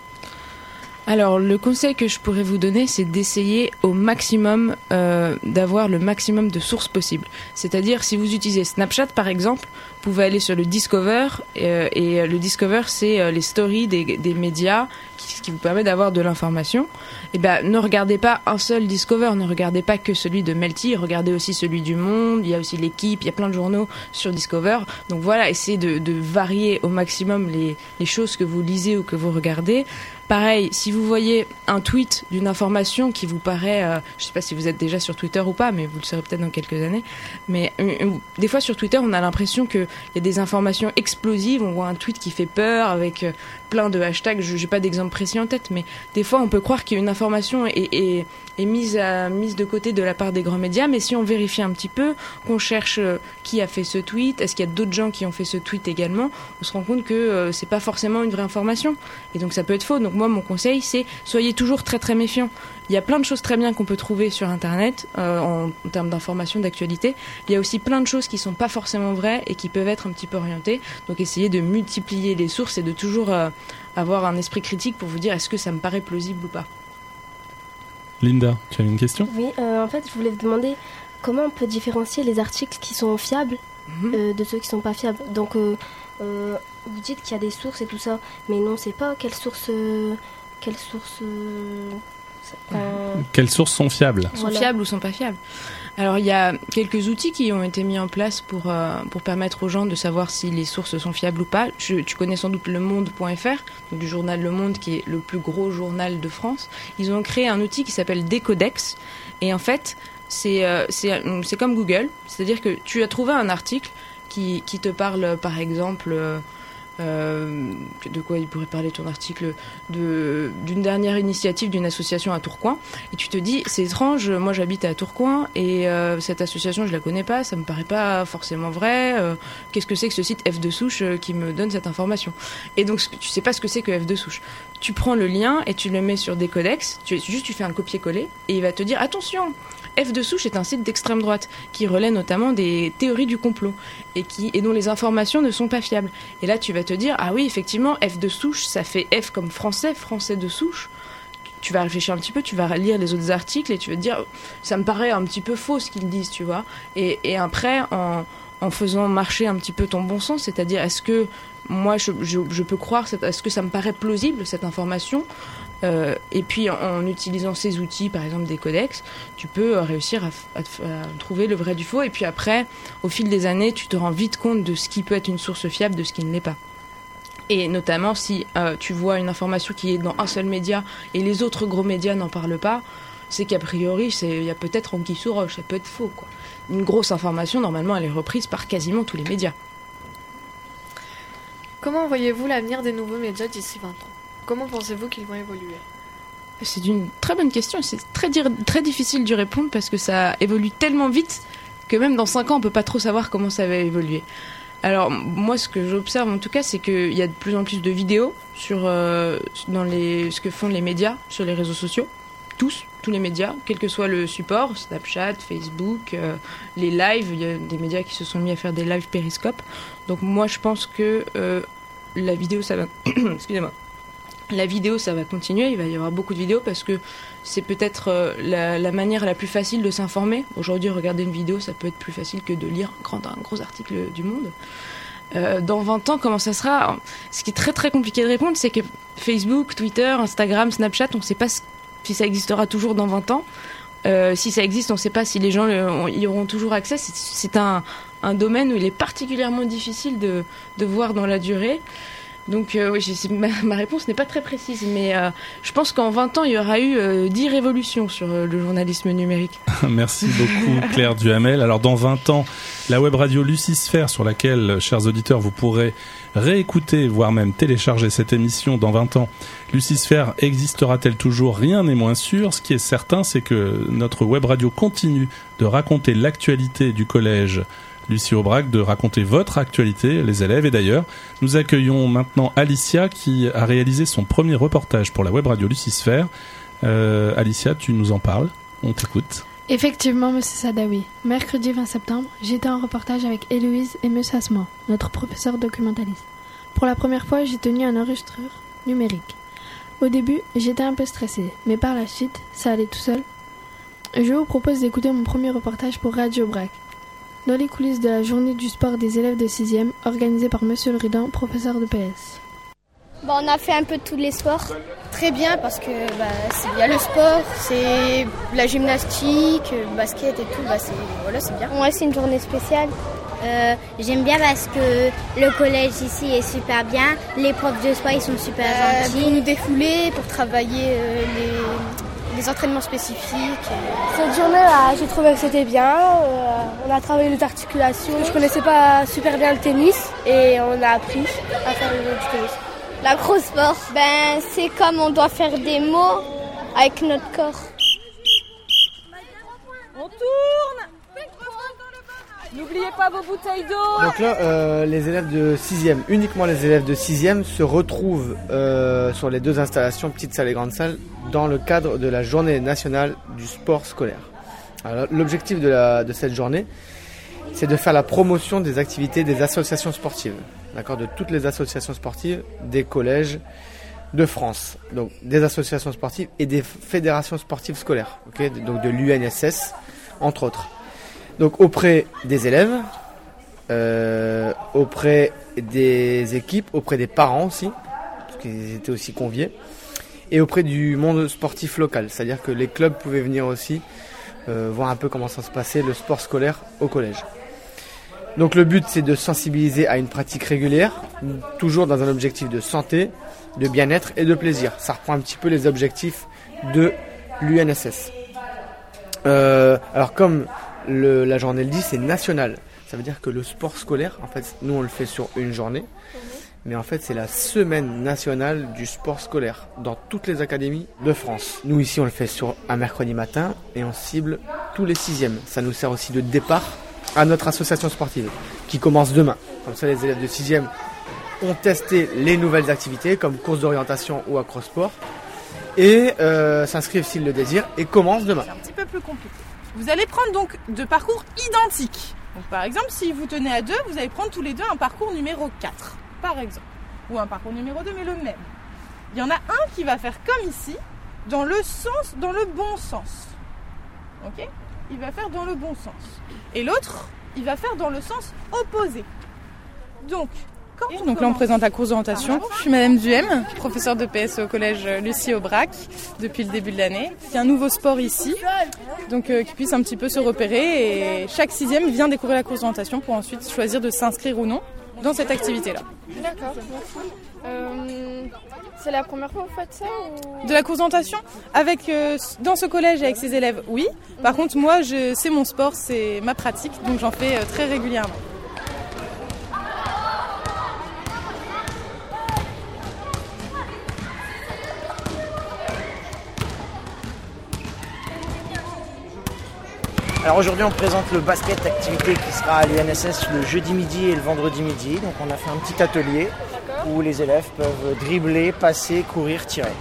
alors, le conseil que je pourrais vous donner, c'est d'essayer au maximum euh, d'avoir le maximum de sources possibles. C'est-à-dire, si vous utilisez Snapchat, par exemple, vous pouvez aller sur le Discover, euh, et le Discover, c'est euh, les stories des, des médias qui, qui, vous permet d'avoir de l'information. Et eh ben, ne regardez pas un seul Discover, ne regardez pas que celui de Melty, regardez aussi celui du Monde, il y a aussi l'équipe, il y a plein de journaux sur Discover. Donc voilà, essayez de, de varier au maximum les, les choses que vous lisez ou que vous regardez. Pareil, si vous voyez un tweet d'une information qui vous paraît, euh, je ne sais pas si vous êtes déjà sur Twitter ou pas, mais vous le serez peut-être dans quelques années, mais euh, euh, des fois sur Twitter, on a l'impression qu'il y a des informations explosives, on voit un tweet qui fait peur avec plein de hashtags, je n'ai pas d'exemple précis en tête, mais des fois on peut croire qu'une information est, mise, mise de côté de la part des grands médias, mais si on vérifie un petit peu, qu'on cherche qui a fait ce tweet, est-ce qu'il y a d'autres gens qui ont fait ce tweet également, on se rend compte que c'est pas forcément une vraie information, et donc ça peut être faux. Donc moi, mon conseil, c'est soyez toujours très très méfiants. Il y a plein de choses très bien qu'on peut trouver sur Internet euh, en, termes d'information, d'actualité. Il y a aussi plein de choses qui sont pas forcément vraies et qui peuvent être un petit peu orientées. Donc essayez de multiplier les sources et de toujours euh, avoir un esprit critique pour vous dire est-ce que ça me paraît plausible ou pas? Linda, tu as une question? Oui, euh, en fait, je voulais vous demander comment on peut différencier les articles qui sont fiables mhm. de ceux qui sont pas fiables. Donc vous dites qu'il y a des sources et tout ça, mais non, c'est pas quelles sources. Euh, quelles sources. Euh, quelles sources sont fiables Sont fiables ou sont pas fiables Alors il y a quelques outils qui ont été mis en place pour, euh, pour permettre aux gens de savoir si les sources sont fiables ou pas. tu connais sans doute le monde.fr, du journal Le Monde qui est le plus gros journal de France. Ils ont créé un outil qui s'appelle Decodex et en fait c'est c'est comme Google, c'est-à-dire que tu as trouvé un article qui, qui te parle par exemple euh, de quoi il pourrait parler ton article d'une dernière initiative d'une association à Tourcoing. Et tu te dis c'est étrange moi j'habite à Tourcoing et euh, cette association je la connais pas ça me paraît pas forcément vrai. Euh, qu'est-ce que c'est que ce site F de souche qui me donne cette information? Et donc tu sais pas ce que c'est que F de souche. Tu prends le lien et tu le mets sur des codex tu, juste tu fais un copier-coller et il va te dire attention F de souche est un site d'extrême droite qui relaie notamment des théories du complot et, qui, et dont les informations ne sont pas fiables. Et là, tu vas te dire, ah oui, effectivement, F de souche, ça fait F comme français, français de souche. Tu vas réfléchir un petit peu, tu vas lire les autres articles et tu vas te dire, ça me paraît un petit peu faux ce qu'ils disent, tu vois. Et, après, en, en faisant marcher un petit peu ton bon sens, c'est-à-dire est-ce que moi je, je, peux croire, est-ce que ça me paraît plausible cette information? Euh, et puis en, utilisant ces outils, par exemple des codex, tu peux euh, réussir à, trouver le vrai du faux. Et puis après, au fil des années, tu te rends vite compte de ce qui peut être une source fiable, de ce qui ne l'est pas. Et notamment si euh, tu vois une information qui est dans un seul média et les autres gros médias n'en parlent pas, c'est qu'a priori, il y a peut-être anguille sous roche, ça peut être faux. Quoi. Une grosse information, normalement, elle est reprise par quasiment tous les médias. Comment voyez-vous l'avenir des nouveaux médias d'ici 20 ans? Comment pensez-vous qu'ils vont évoluer C'est une très bonne question. C'est très, difficile d'y répondre parce que ça évolue tellement vite que même dans 5 ans, on peut pas trop savoir comment ça va évoluer. Alors moi, ce que j'observe en tout cas, c'est qu'il y a de plus en plus de vidéos sur euh, dans les ce que font les médias sur les réseaux sociaux, tous, tous les médias, quel que soit le support, Snapchat, Facebook, euh, les lives. Il y a des médias qui se sont mis à faire des lives périscope. Donc moi, je pense que euh, la vidéo, ça va. Excusez-moi. La vidéo, ça va continuer. Il va y avoir beaucoup de vidéos parce que c'est peut-être euh, la, manière la plus facile de s'informer. Aujourd'hui, regarder une vidéo, ça peut être plus facile que de lire un, gros article du Monde. Euh, dans 20 ans, comment ça sera? Ce qui est très très compliqué de répondre, c'est que Facebook, Twitter, Instagram, Snapchat, on ne sait pas si ça existera toujours dans 20 ans. Euh, si ça existe, on ne sait pas si les gens y auront toujours accès. C'est un, domaine où il est particulièrement difficile de voir dans la durée. Donc euh, oui, ma réponse n'est pas très précise, mais euh, je pense qu'en 20 ans, il y aura eu euh, 10 révolutions sur euh, le journalisme numérique. Merci beaucoup Claire Duhamel. Alors dans 20 ans, la web radio Lucisphère sur laquelle, chers auditeurs, vous pourrez réécouter, voire même télécharger cette émission dans 20 ans, Lucisphère existera-t-elle toujours? Rien n'est moins sûr. Ce qui est certain, c'est que notre web radio continue de raconter l'actualité du collège Lucie Aubrac, de raconter votre actualité, les élèves. Et d'ailleurs, nous accueillons maintenant Alicia qui a réalisé son premier reportage pour la web radio Lucisphère. Euh, Alicia, tu nous en parles On t'écoute. Effectivement, Monsieur Sadawi. Mercredi 20 septembre, j'étais en reportage avec Héloïse et Monsieur Asman, notre professeur documentaliste. Pour la première fois, j'ai tenu un enregistreur numérique. Au début, j'étais un peu stressée, mais par la suite, ça allait tout seul. Je vous propose d'écouter mon premier reportage pour Radio Brac. Dans les coulisses de la journée du sport des élèves de 6e, organisée par Monsieur Le Ridan, professeur de PS. Bon, on a fait un peu de tous les sports. Très bien parce que bah, c'est- il y a le sport, c'est la gymnastique, le basket et tout. Bah, c'est voilà, c'est bien. Ouais, c'est une journée spéciale. Euh, J'aime bien parce que le collège ici est super bien, les profs de sport ils sont super Euh, gentils. pour nous défouler, pour travailler euh, les, les entraînements spécifiques. Cette journée-là, j'ai trouvé que c'était bien. Euh, on a travaillé les articulations. Je connaissais pas super bien le tennis et on a appris à faire le du tennis. L'acrosport, ben, c'est comme on doit faire des mots avec notre corps. On tourne N'oubliez pas vos bouteilles d'eau Donc là, euh, les élèves de 6e, uniquement les élèves de 6e se retrouvent euh, sur les deux installations, petite salle et grande salle, dans le cadre de la journée nationale du sport scolaire. L'objectif de, de cette journée, c'est de faire la promotion des activités des associations sportives, d'accord, de toutes les associations sportives des collèges de France, donc des associations sportives et des fédérations sportives scolaires, ok, donc de l'UNSS entre autres. Donc auprès des élèves, euh, auprès des équipes, auprès des parents aussi, parce qu'ils étaient aussi conviés, et auprès du monde sportif local, c'est-à-dire que les clubs pouvaient venir aussi euh, voir un peu comment ça se passait le sport scolaire au collège. Donc le but c'est de sensibiliser à une pratique régulière, toujours dans un objectif de santé, de bien-être et de plaisir. Ça reprend un petit peu les objectifs de l'UNSS. Euh, alors comme la journée le dit, c'est national. Ça veut dire que le sport scolaire, en fait, nous on le fait sur une journée, mais en fait c'est la semaine nationale du sport scolaire dans toutes les académies de France. Nous ici on le fait sur un mercredi matin et on cible tous les sixièmes. Ça nous sert aussi de départ à notre association sportive qui commence demain. Comme ça les élèves de sixième ont testé les nouvelles activités comme course d'orientation ou acrosport et euh, s'inscrivent s'ils le désirent et commencent demain. un petit peu plus compliqué. Vous allez prendre donc deux parcours identiques. Donc par exemple, si vous tenez à deux, vous allez prendre tous les deux un parcours numéro 4, par exemple. Ou un parcours numéro 2, mais le même. Il y en a un qui va faire comme ici, dans le sens, dans le bon sens. Ok? Il va faire dans le bon sens. Et l'autre, il va faire dans le sens opposé. Donc, Donc là, on présente la course d'orientation. Je suis Madame Duhem, professeure de PS au collège Lucie Aubrac depuis le début de l'année. Il y a un nouveau sport ici, donc euh, qui puisse un petit peu se repérer. Et chaque sixième vient découvrir la course d'orientation pour ensuite choisir de s'inscrire ou non dans cette activité-là. D'accord. Euh, c'est la première fois que vous faites ça ou... De la course d'orientation? Avec euh, dans ce collège avec ses élèves, oui. Par contre, moi, je, c'est mon sport, c'est ma pratique, donc j'en fais très régulièrement. Alors aujourd'hui on présente le basket activité qui sera à l'UNSS le jeudi midi et le vendredi midi. Donc on a fait un petit atelier où les élèves peuvent dribbler, passer, courir, tirer.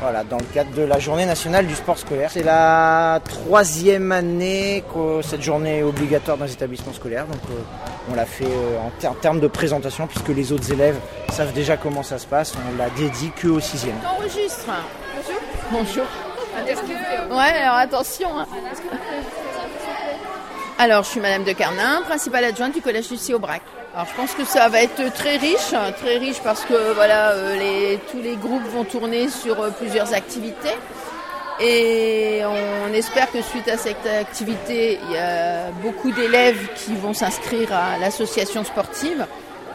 Voilà, dans le cadre de la journée nationale du sport scolaire. C'est la troisième année que cette journée est obligatoire dans les établissements scolaires. Donc euh, on l'a fait euh, en, ter- en termes de présentation puisque les autres élèves savent déjà comment ça se passe. On l'a dédié que aux sixièmes. T'enregistres. Bonjour. Bonjour. Ouais, alors attention. hein. Alors, je suis Madame de Carnin, principale adjointe du collège Lucie Aubrac. Alors, je pense que ça va être très riche, très riche parce que voilà, euh, les, tous les groupes vont tourner sur euh, plusieurs activités. Et on espère que suite à cette activité, il y a beaucoup d'élèves qui vont s'inscrire à l'association sportive.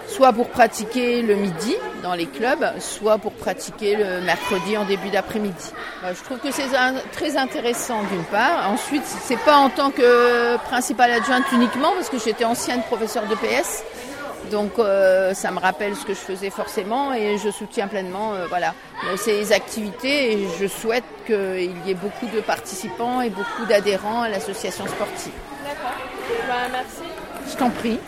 Soit pour pratiquer le midi dans les clubs, soit pour pratiquer le mercredi en début d'après-midi. Je trouve que c'est très intéressant d'une part. Ensuite, c'est pas en tant que principale adjointe uniquement, parce que j'étais ancienne professeure de PS. Donc euh, ça me rappelle ce que je faisais forcément et je soutiens pleinement euh, voilà, ces activités et je souhaite qu'il y ait beaucoup de participants et beaucoup d'adhérents à l'association sportive. D'accord. Bah, merci. Je t'en prie.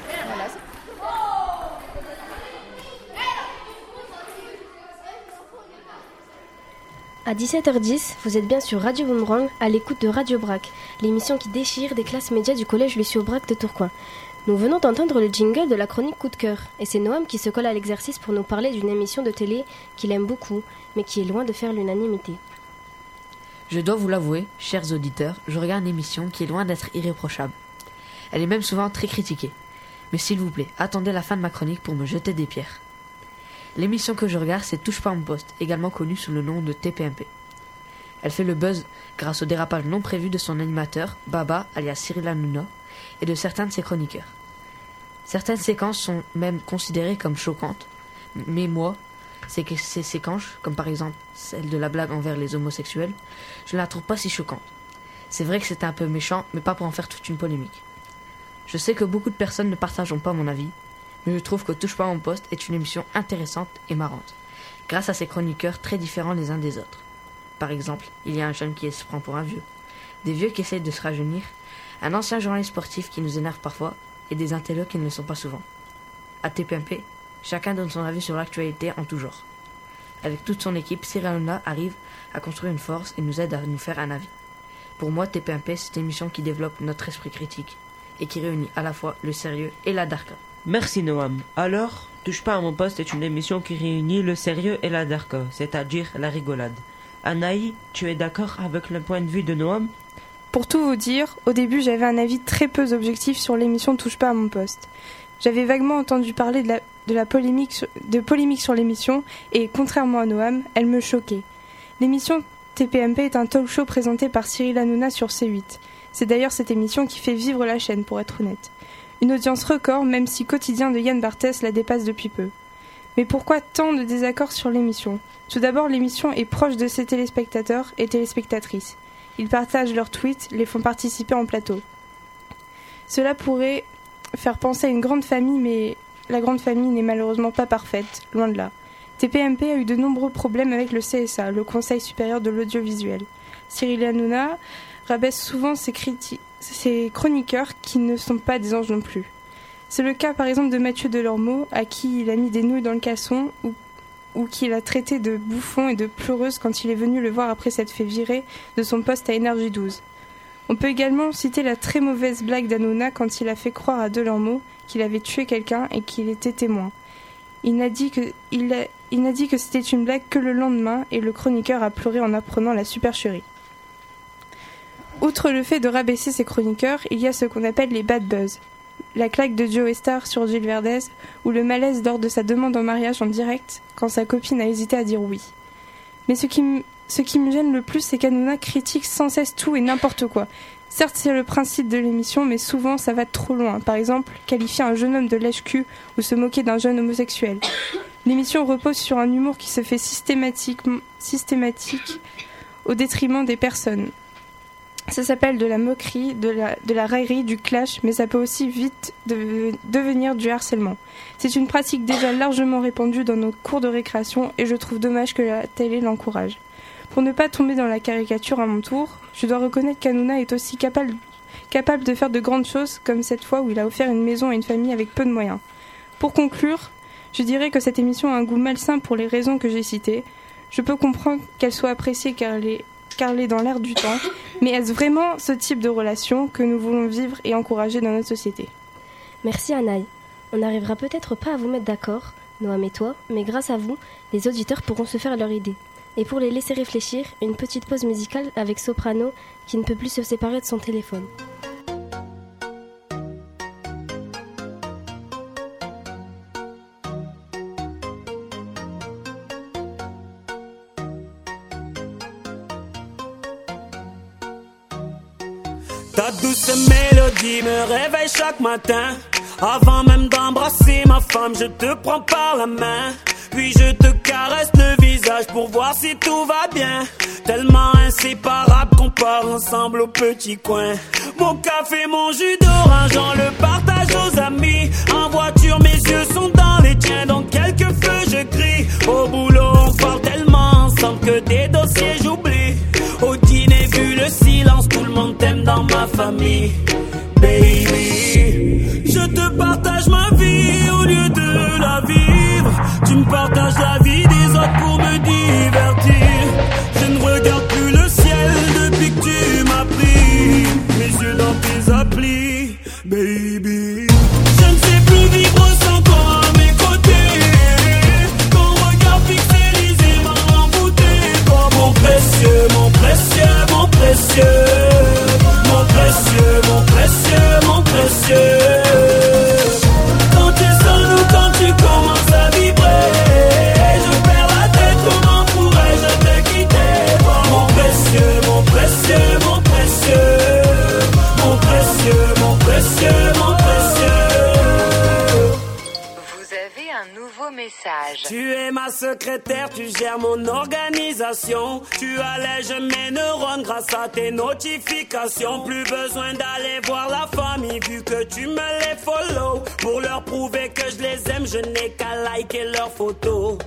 À 17h10, vous êtes bien sur Radio Boomerang, à l'écoute de Radio Brac, l'émission qui déchire des classes médias du collège Lucio Brac de Tourcoing. Nous venons d'entendre le jingle de la chronique Coup de cœur, et c'est Noam qui se colle à l'exercice pour nous parler d'une émission de télé qu'il aime beaucoup, mais qui est loin de faire l'unanimité. Je dois vous l'avouer, chers auditeurs, je regarde une émission qui est loin d'être irréprochable. Elle est même souvent très critiquée. Mais s'il vous plaît, attendez la fin de ma chronique pour me jeter des pierres. L'émission que je regarde, c'est Touche pas mon poste, également connue sous le nom de TPMP. Elle fait le buzz grâce au dérapage non prévu de son animateur, Baba, alias Cyril Hanouna, et de certains de ses chroniqueurs. Certaines séquences sont même considérées comme choquantes, mais moi, c'est que ces séquences, comme par exemple celle de la blague envers les homosexuels, je ne la trouve pas si choquante. C'est vrai que c'était un peu méchant, mais pas pour en faire toute une polémique. Je sais que beaucoup de personnes ne partageront pas mon avis, mais je trouve que Touche pas mon poste est une émission intéressante et marrante, grâce à ses chroniqueurs très différents les uns des autres. Par exemple, il y a un jeune qui se prend pour un vieux, des vieux qui essayent de se rajeunir un ancien journaliste sportif qui nous énerve parfois, et des intellos qui ne le sont pas souvent. À TPMP, chacun donne son avis sur l'actualité en tout genre. Avec toute son équipe, Cyril arrive à construire une force et nous aide à nous faire un avis. Pour moi, TPMP, c'est une émission qui développe notre esprit critique et qui réunit à la fois le sérieux et la darka. Merci Noam. Alors, Touche pas à mon poste est une émission qui réunit le sérieux et la darka, c'est-à-dire la rigolade. Anaï, tu es d'accord avec le point de vue de Noam? Pour tout vous dire, au début j'avais un avis très peu objectif sur l'émission Touche pas à mon poste. J'avais vaguement entendu parler de la, polémique, de polémique sur l'émission et, contrairement à Noam, elle me choquait. L'émission TPMP est un talk show présenté par Cyril Hanouna sur C8. C'est d'ailleurs cette émission qui fait vivre la chaîne, pour être honnête. Une audience record, même si quotidien de Yann Barthès la dépasse depuis peu. Mais pourquoi tant de désaccords sur l'émission? Tout d'abord, l'émission est proche de ses téléspectateurs et téléspectatrices. Ils partagent leurs tweets, les font participer en plateau. Cela pourrait faire penser à une grande famille, mais la grande famille n'est malheureusement pas parfaite, loin de là. TPMP a eu de nombreux problèmes avec le CSA, le Conseil supérieur de l'audiovisuel. Cyril Hanouna rabaisse souvent ses, ses, chroniqueurs qui ne sont pas des anges non plus. C'est le cas par exemple de Mathieu Delormeau, à qui il a mis des nouilles dans le casson, ou ou qu'il a traité de bouffon et de pleureuse quand il est venu le voir après s'être fait virer de son poste à Énergie 12. On peut également citer la très mauvaise blague d'Anouna quand il a fait croire à Delormeau qu'il avait tué quelqu'un et qu'il était témoin. Il n'a dit que, il n'a dit que c'était une blague que le lendemain et le chroniqueur a pleuré en apprenant la supercherie. Outre le fait de rabaisser ses chroniqueurs, il y a ce qu'on appelle les bad buzz, la claque de Joe Star sur Gilles Verdez ou le malaise lors de sa demande en mariage en direct quand sa copine a hésité à dire oui. Mais ce qui, me gêne le plus, c'est qu'Anouna critique sans cesse tout et n'importe quoi. Certes, c'est le principe de l'émission, mais souvent ça va trop loin. Par exemple, qualifier un jeune homme de lèche-cul ou se moquer d'un jeune homosexuel. L'émission repose sur un humour qui se fait systématique au détriment des personnes. Ça s'appelle de la moquerie, de la, raillerie, du clash, mais ça peut aussi vite devenir du harcèlement. C'est une pratique déjà largement répandue dans nos cours de récréation et je trouve dommage que la télé l'encourage. Pour ne pas tomber dans la caricature à mon tour, je dois reconnaître qu'Anouna est aussi capable, capable de faire de grandes choses, comme cette fois où il a offert une maison à une famille avec peu de moyens. Pour conclure, je dirais que cette émission a un goût malsain pour les raisons que j'ai citées. Je peux comprendre qu'elle soit appréciée car elle est car est dans l'air du temps. Mais est-ce vraiment ce type de relation que nous voulons vivre et encourager dans notre société? Merci Anaï. On n'arrivera peut-être pas à vous mettre d'accord, Noam et toi, mais grâce à vous, les auditeurs pourront se faire leur idée. Et pour les laisser réfléchir, une petite pause musicale avec Soprano qui ne peut plus se séparer de son téléphone. Ta douce mélodie me réveille chaque matin. Avant même d'embrasser ma femme, je te prends par la main. Puis je te caresse le visage pour voir si tout va bien. Tellement inséparable qu'on part ensemble au petit coin. Mon café, mon jus d'orange, on le partage aux amis. En voiture, mes yeux sont dans les tiens, donc quelques feux je crie. Au boulot, on tellement ensemble que des dossiers j'oublie. Silence, tout le monde t'aime dans ma famille. Baby, je te partage ma vie au lieu de la vivre. Tu me partages la vie des autres pour me divertir. Je ne regarde plus le ciel depuis que tu m'as pris. Mes yeux dans tes applis, baby. Tes notifications. Plus besoin d'aller voir la famille vu que tu me les follow. Pour leur prouver que je les aime, je n'ai qu'à liker leurs photos.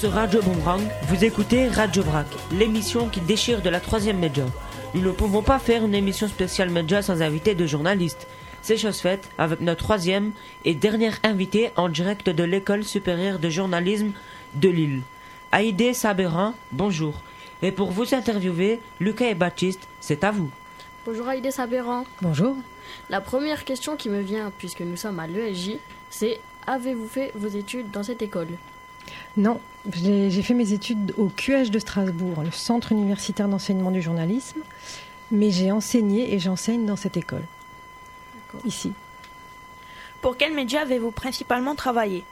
Sur Radio Boomerang, vous écoutez Radio Brac, l'émission qui déchire de la troisième média. Nous ne pouvons pas faire une émission spéciale média sans invité de journalistes. C'est chose faite avec notre troisième et dernière invitée en direct de l'école supérieure de journalisme de Lille. Haïdé Sabéran, bonjour. Et pour vous interviewer, Lucas et Baptiste, c'est à vous. Bonjour Aïdé Sabéran. Bonjour. La première question qui me vient, puisque nous sommes à l'ESJ, c'est avez-vous fait vos études dans cette école? Non, j'ai fait mes études au QH de Strasbourg, le Centre universitaire d'enseignement du journalisme, mais j'ai enseigné et j'enseigne dans cette école, ici. Pour quel média avez-vous principalement travaillé?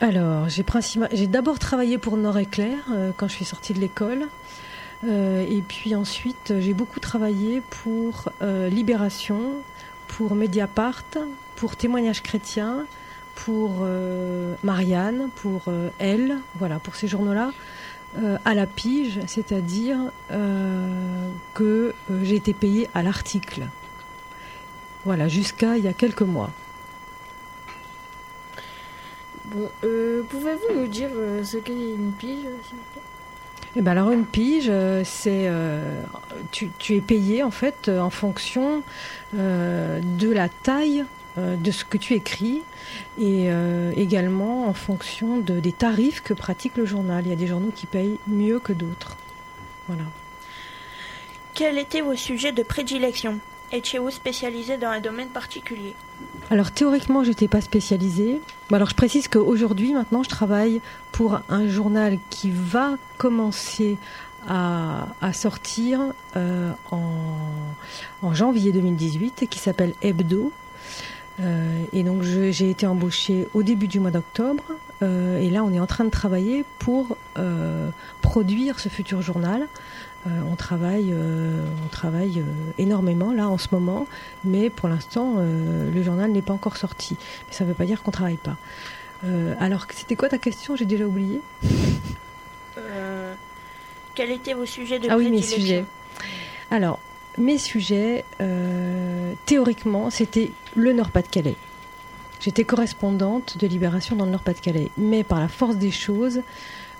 Alors, j'ai d'abord travaillé pour Nord Éclair euh, quand je suis sortie de l'école. Euh, et puis ensuite, j'ai beaucoup travaillé pour euh, Libération, pour Mediapart, pour Témoignages chrétiens, pour euh, Marianne, pour euh, Elle, voilà, pour ces journaux-là, euh, à la pige, c'est-à-dire que j'ai été payée à l'article. Voilà, jusqu'à il y a quelques mois. Bon, pouvez-vous nous dire ce qu'est une pige, s'il vous plaît? Eh ben alors une pige, c'est euh, tu, tu es payé en fait en fonction euh, de la taille de ce que tu écris et euh, également en fonction de, des tarifs que pratique le journal. Il y a des journaux qui payent mieux que d'autres. Voilà. Quels étaient vos sujets de prédilection? Étiez-vous spécialisé dans un domaine particulier? Alors théoriquement, je n'étais pas spécialisée. Alors je précise qu'aujourd'hui, maintenant, je travaille pour un journal qui va commencer à, à sortir euh, en, en janvier 2018 et qui s'appelle Hebdo. Euh, et donc j'ai été embauchée au début du mois d'octobre euh, et là on est en train de travailler pour euh, produire ce futur journal. On travaille, on travaille énormément là en ce moment, mais pour l'instant le journal n'est pas encore sorti. Mais ça ne veut pas dire qu'on travaille pas. Alors c'était quoi ta question? J'ai déjà oublié. Quels étaient vos sujets de Ah oui, mes prédilection? sujets. Alors, mes sujets, euh, théoriquement, c'était le Nord-Pas-de-Calais. J'étais correspondante de Libération dans le Nord-Pas-de-Calais. Mais par la force des choses,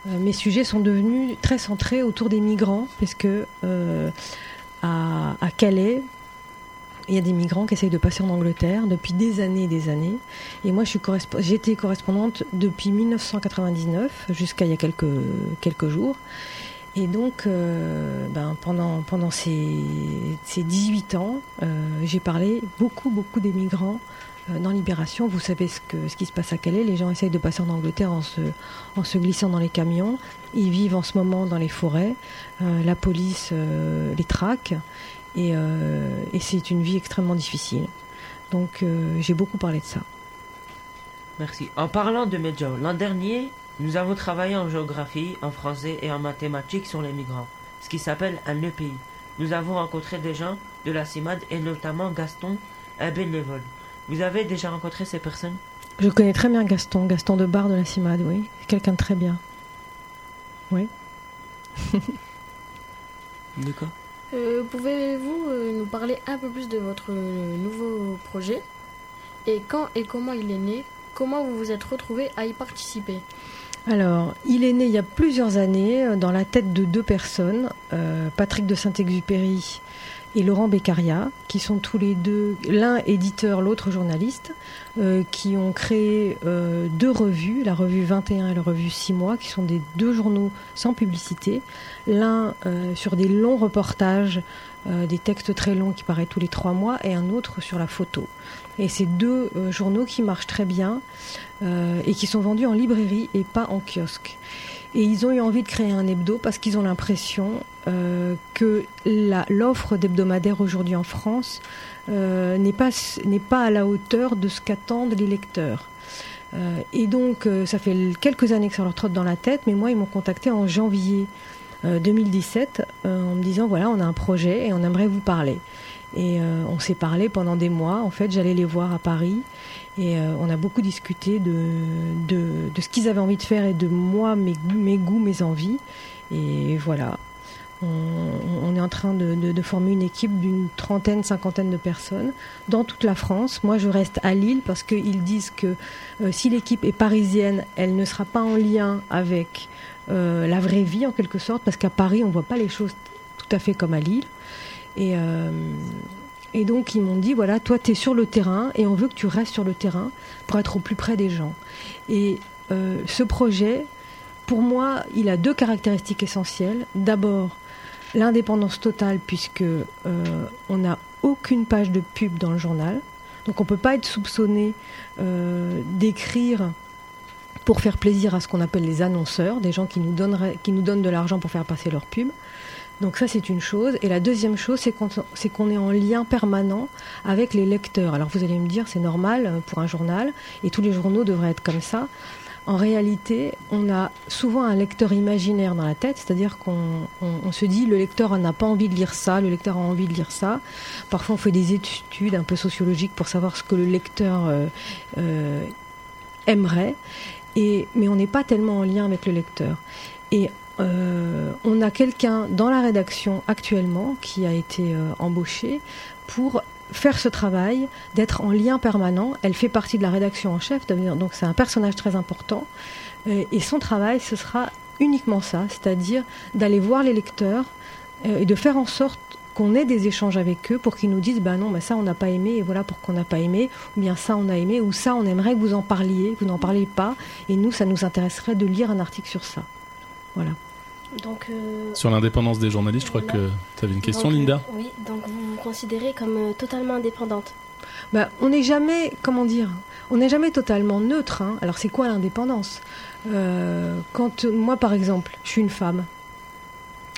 euh, mes sujets sont devenus très centrés autour des migrants, parce que euh, à, Calais, il y a des migrants qui essayent de passer en Angleterre depuis des années et des années. Et moi, été correspondante depuis 1999 jusqu'à il y a quelques jours. Et donc, euh, ben, pendant, pendant ces, ces 18 ans, euh, j'ai parlé beaucoup, beaucoup des migrants euh, dans Libération. Vous savez ce, que, ce qui se passe à Calais. Les gens essayent de passer en Angleterre en se, en se glissant dans les camions. Ils vivent en ce moment dans les forêts. La police les traque. Et, et c'est une vie extrêmement difficile. Donc, j'ai beaucoup parlé de ça. Merci. En parlant de médias, l'an dernier, nous avons travaillé en géographie, en français et en mathématiques sur les migrants, ce qui s'appelle un EPI. Nous avons rencontré des gens de la CIMAD et notamment Gaston, un bénévole. Vous avez déjà rencontré ces personnes? Je connais très bien Gaston, Gaston de Bar de la CIMAD, oui. Quelqu'un de très bien. Oui. D'accord. Euh, Pouvez-vous euh, nous parler un peu plus de votre euh, nouveau projet? Et quand et comment il est né? Comment vous vous êtes retrouvé à y participer? Alors, il est né il y a plusieurs années euh, dans la tête de deux personnes, euh, Patrick de Saint-Exupéry et Laurent Beccaria, qui sont tous les deux, l'un éditeur, l'autre journaliste, euh, qui ont créé euh, deux revues, la revue 21 et la revue 6 mois, qui sont des deux journaux sans publicité, l'un euh, sur des longs reportages, des textes très longs qui paraissent tous les trois mois, et un autre sur la photo. Et ces deux journaux qui marchent très bien et qui sont vendus en librairie et pas en kiosque. Et ils ont eu envie de créer un hebdo parce qu'ils ont l'impression euh, que l'offre d'hebdomadaire aujourd'hui en France euh, n'est pas, à la hauteur de ce qu'attendent les lecteurs. Euh, et donc, ça fait quelques années que ça leur trotte dans la tête, mais moi, ils m'ont contacté en janvier euh, 2017 euh, en me disant voilà, on a un projet et on aimerait vous parler. Et on s'est parlé pendant des mois. En fait, j'allais les voir à Paris et euh, on a beaucoup discuté de, de, de ce qu'ils avaient envie de faire et de moi, mes, mes goûts, mes envies. Et voilà. On, est en train de, de- former une équipe d'une trentaine, cinquantaine de personnes dans toute la France. Moi, je reste à Lille parce qu'ils disent que euh, si l'équipe est parisienne, elle ne sera pas en lien avec euh, la vraie vie, en quelque sorte, parce qu'à Paris, on ne voit pas les choses tout à fait comme à Lille. Et, et donc, ils m'ont dit voilà, toi, tu es sur le terrain et on veut que tu restes sur le terrain pour être au plus près des gens. Et euh, ce projet, pour moi, il a deux caractéristiques essentielles. D'abord, l'indépendance totale, puisque euh, on n'a aucune page de pub dans le journal. Donc, on ne peut pas être soupçonné euh, d'écrire pour faire plaisir à ce qu'on appelle les annonceurs, des gens qui nous, qui nous donnent de l'argent pour faire passer leur pub. Donc ça, c'est une chose. Et la deuxième chose, c'est qu'on est en lien permanent avec les lecteurs. Alors vous allez me dire, c'est normal euh, pour un journal, et tous les journaux devraient être comme ça. En réalité, on a souvent un lecteur imaginaire dans la tête, c'est-à-dire qu'on on, on se dit le lecteur n'a pas envie de lire ça, le lecteur a envie de lire ça. Parfois, on fait des études un peu sociologiques pour savoir ce que le lecteur euh, euh, aimerait, mais on n'est pas tellement en lien avec le lecteur. Et euh, on a quelqu'un dans la rédaction actuellement qui a été euh, embauché pour faire ce travail, d'être en lien permanent. Elle fait partie de la rédaction en chef, donc c'est un personnage très important. Euh, et son travail, ce sera uniquement ça, c'est-à-dire d'aller voir les lecteurs et de faire en sorte qu'on ait des échanges avec eux pour qu'ils nous disent ben non ben ça on n'a pas aimé et voilà pourquoi on n'a pas aimé ou bien ça on a aimé ou ça on aimerait que vous en parliez que vous n'en parliez pas et nous ça nous intéresserait de lire un article sur ça voilà Donc, euh, Sur l'indépendance des journalistes, je crois que tu avais une question, donc, euh, Linda Oui, donc vous vous considérez comme euh, totalement indépendante. Ben, on n'est jamais, comment dire, on n'est jamais totalement neutre. hein. Alors c'est quoi l'indépendance? Euh, Quand moi, par exemple, je suis une femme,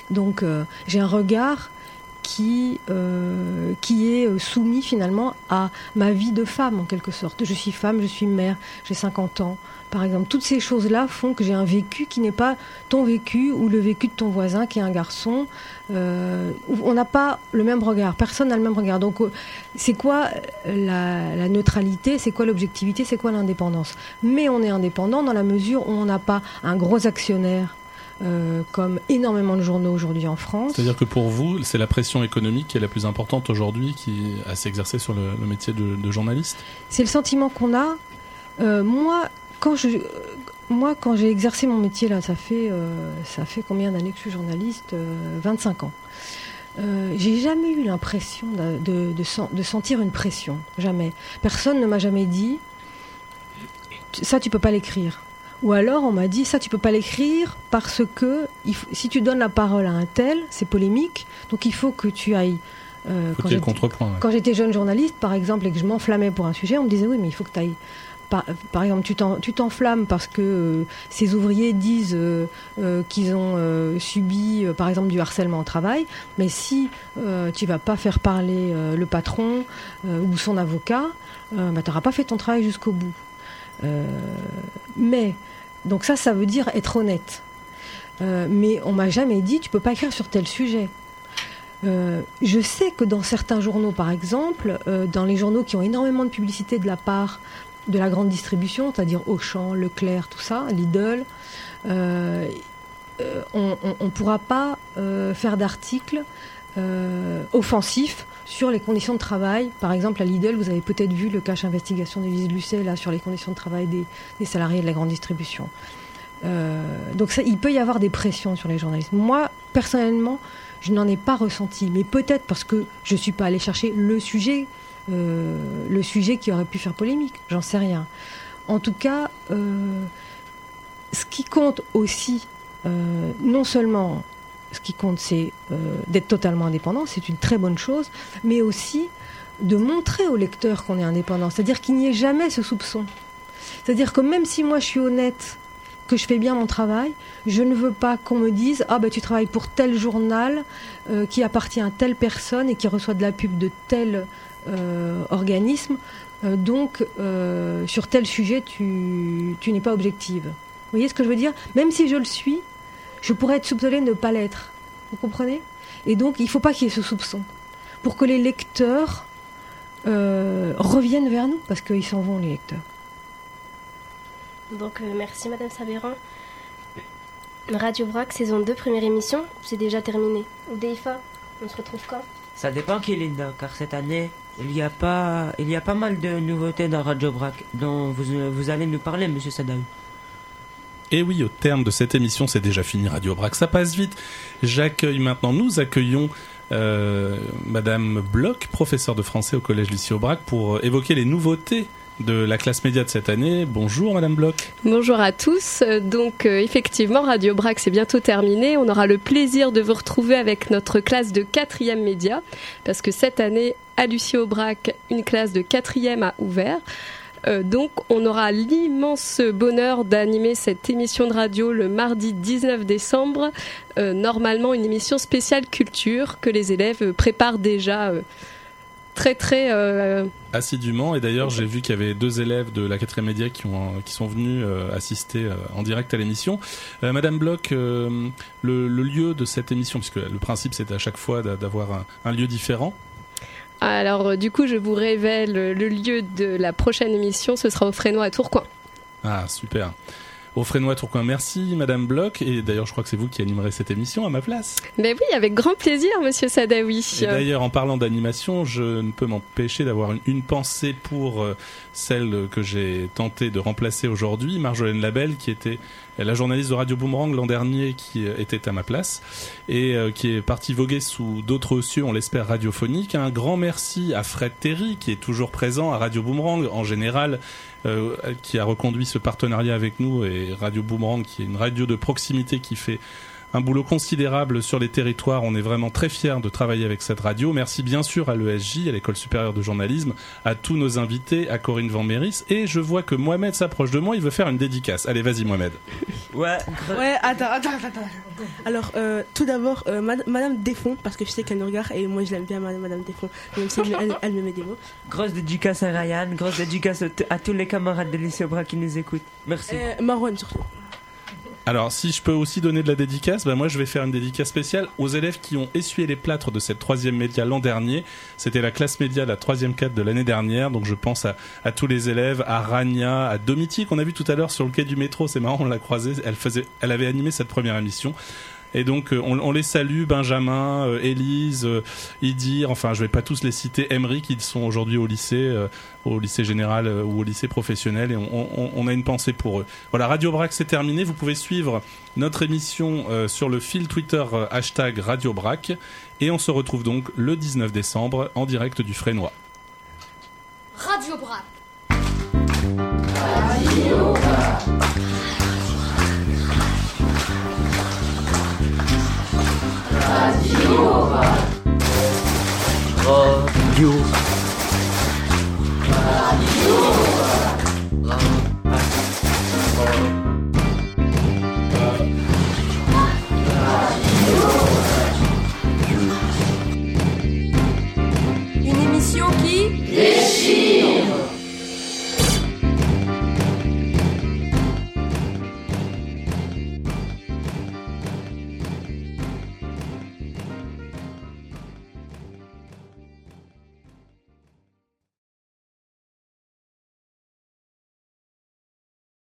donc euh, j'ai un regard qui euh, qui est soumis finalement à ma vie de femme en quelque sorte. Je suis femme, je suis mère, j'ai 50 ans. Par exemple, toutes ces choses-là font que j'ai un vécu qui n'est pas ton vécu ou le vécu de ton voisin qui est un garçon. Euh, on n'a pas le même regard, personne n'a le même regard. Donc, euh, c'est quoi la, la neutralité C'est quoi l'objectivité C'est quoi l'indépendance? Mais on est indépendant dans la mesure où on n'a pas un gros actionnaire. euh, comme énormément de journaux aujourd'hui en France. C'est-à-dire que pour vous, c'est la pression économique qui est la plus importante aujourd'hui qui à s'exercer sur le, le métier de, de journaliste? C'est le sentiment qu'on a. Euh, moi, quand je, moi, quand j'ai exercé mon métier, là, ça fait, euh, ça fait combien d'années que je suis journaliste 25 ans. Euh, j'ai jamais eu l'impression de, de, sentir une pression. Jamais. Personne ne m'a jamais dit ça, tu peux pas l'écrire. Ou alors on m'a dit ça, tu peux pas l'écrire parce que si tu donnes la parole à un tel, c'est polémique. Donc il faut que tu ailles. Euh, quand j'étais jeune journaliste, par exemple, et que je m'enflammais pour un sujet, on me disait oui, mais il faut que tu ailles par, exemple, tu t'enflammes parce que euh, ces ouvriers disent euh, euh, qu'ils ont subi, par exemple, du harcèlement au travail, mais si tu vas pas faire parler le patron ou son avocat, bah, tu n'auras pas fait ton travail jusqu'au bout. mais, donc ça, ça veut dire être honnête. mais on m'a jamais dit, tu peux pas écrire sur tel sujet. je sais que dans certains journaux, par exemple, dans les journaux qui ont énormément de publicité de la part de la grande distribution, c'est-à-dire Auchan, Leclerc, tout ça, Lidl, euh, euh, on ne pourra pas euh, faire d'articles offensifs sur les conditions de travail. Par exemple, à Lidl, vous avez peut-être vu le cache investigation de Lucet là sur les conditions de travail des, salariés de la grande distribution. donc il peut y avoir des pressions sur les journalistes. Moi, personnellement, je n'en ai pas ressenti, mais peut-être parce que je ne suis pas allé chercher le sujet euh, le sujet qui aurait pu faire polémique. J'en sais rien. En tout cas, euh, ce qui compte aussi, euh, non seulement ce qui compte, c'est d'être totalement indépendant, c'est une très bonne chose, mais aussi de montrer au lecteur qu'on est indépendant. C'est-à-dire qu'il n'y ait jamais ce soupçon. C'est-à-dire que même si moi je suis honnête, que je fais bien mon travail, je ne veux pas qu'on me dise ah ben tu travailles pour tel journal qui appartient à telle personne et qui reçoit de la pub de tel organisme, euh, donc euh, sur tel sujet, tu, tu n'es pas objective. Vous voyez ce que je veux dire? Même si je le suis, je pourrais être soupçonnée de ne pas l'être. Vous comprenez? Et donc, il ne faut pas qu'il y ait ce soupçon. Pour que les lecteurs reviennent vers nous, parce qu'ils s'en vont, les lecteurs. Donc, merci Madame Sabéran. Radio Brac, saison 2, première émission, c'est déjà terminé. Deifa, on se retrouve quand? Ça dépend qui, Linda, car cette année, il y a pas, il y a pas mal de nouveautés dans Radio Brac dont vous, vous allez nous parler, Monsieur Sadaou. Et oui, au terme de cette émission, c'est déjà fini Radio Brac, ça passe vite. J'accueille maintenant, nous accueillons euh, Madame Bloch, professeure de français au Collège Lucie Aubrac, pour évoquer les nouveautés de la classe média de cette année. Bonjour Madame Bloch. Bonjour à tous. Donc euh, effectivement, Radio Brac c'est bientôt terminé. On aura le plaisir de vous retrouver avec notre classe de quatrième média parce que cette année à Lucie Aubrac, une classe de quatrième a ouvert. Euh, donc on aura l'immense bonheur d'animer cette émission de radio le mardi 19 décembre. Euh, normalement une émission spéciale culture que les élèves préparent déjà très très euh, assidûment et d'ailleurs j'ai vu qu'il y avait deux élèves de la quatrième média qui ont qui sont venus euh, assister euh, en direct à l'émission. Madame Bloch, le, lieu de cette émission, puisque le principe c'est à chaque fois d'avoir un, lieu différent. Alors du coup je vous révèle le lieu de la prochaine émission, ce sera au Frénois à Tourcoing. Ah super au Frénois Tourcoing. Merci Madame Bloch et d'ailleurs je crois que c'est vous qui animerez cette émission à ma place. Mais oui, avec grand plaisir Monsieur Sadawi. Et d'ailleurs en parlant d'animation, je ne peux m'empêcher d'avoir une, pensée pour euh, celle que j'ai tenté de remplacer aujourd'hui, Marjolaine Labelle qui était la journaliste de Radio Boomerang l'an dernier qui était à ma place et euh, qui est partie voguer sous d'autres cieux, on l'espère, radiophoniques. Un grand merci à Fred Terry qui est toujours présent à Radio Boomerang en général, euh, qui a reconduit ce partenariat avec nous et Radio Boomerang qui est une radio de proximité qui fait un boulot considérable sur les territoires. On est vraiment très fiers de travailler avec cette radio. Merci bien sûr à l'ESJ, à l'École supérieure de journalisme, à tous nos invités, à Corinne Van Méris. Et je vois que Mohamed s'approche de moi, il veut faire une dédicace. Allez, vas-y Mohamed. Ouais. Ouais, attends, attends, attends. Alors, euh, tout d'abord, euh, Madame Desfonds, parce que je sais qu'elle nous regarde et moi je l'aime bien, Madame Desfonds, même si elle, me met des mots. Grosse dédicace à Ryan, grosse dédicace à, tous les camarades de lycée Bras qui nous écoutent. Merci. Euh, Marwan surtout. Alors, si je peux aussi donner de la dédicace, ben moi je vais faire une dédicace spéciale aux élèves qui ont essuyé les plâtres de cette troisième média l'an dernier. C'était la classe média, la troisième cadre de l'année dernière. Donc je pense à, tous les élèves, à Rania, à Domiti qu'on a vu tout à l'heure sur le quai du métro. C'est marrant, on l'a croisée. Elle faisait, elle avait animé cette première émission. Et donc euh, on, on les salue, Benjamin, euh, Élise, euh, Idir, enfin je vais pas tous les citer, Emery qui sont aujourd'hui au lycée, euh, au lycée général euh, ou au lycée professionnel et on, on- on a une pensée pour eux. Voilà, Radio Brac c'est terminé, vous pouvez suivre notre émission euh, sur le fil Twitter euh, hashtag Radio Brac et on se retrouve donc le 19 décembre en direct du Frénois. Radio Brac. Radio Radio. Radio. Une émission qui déchire.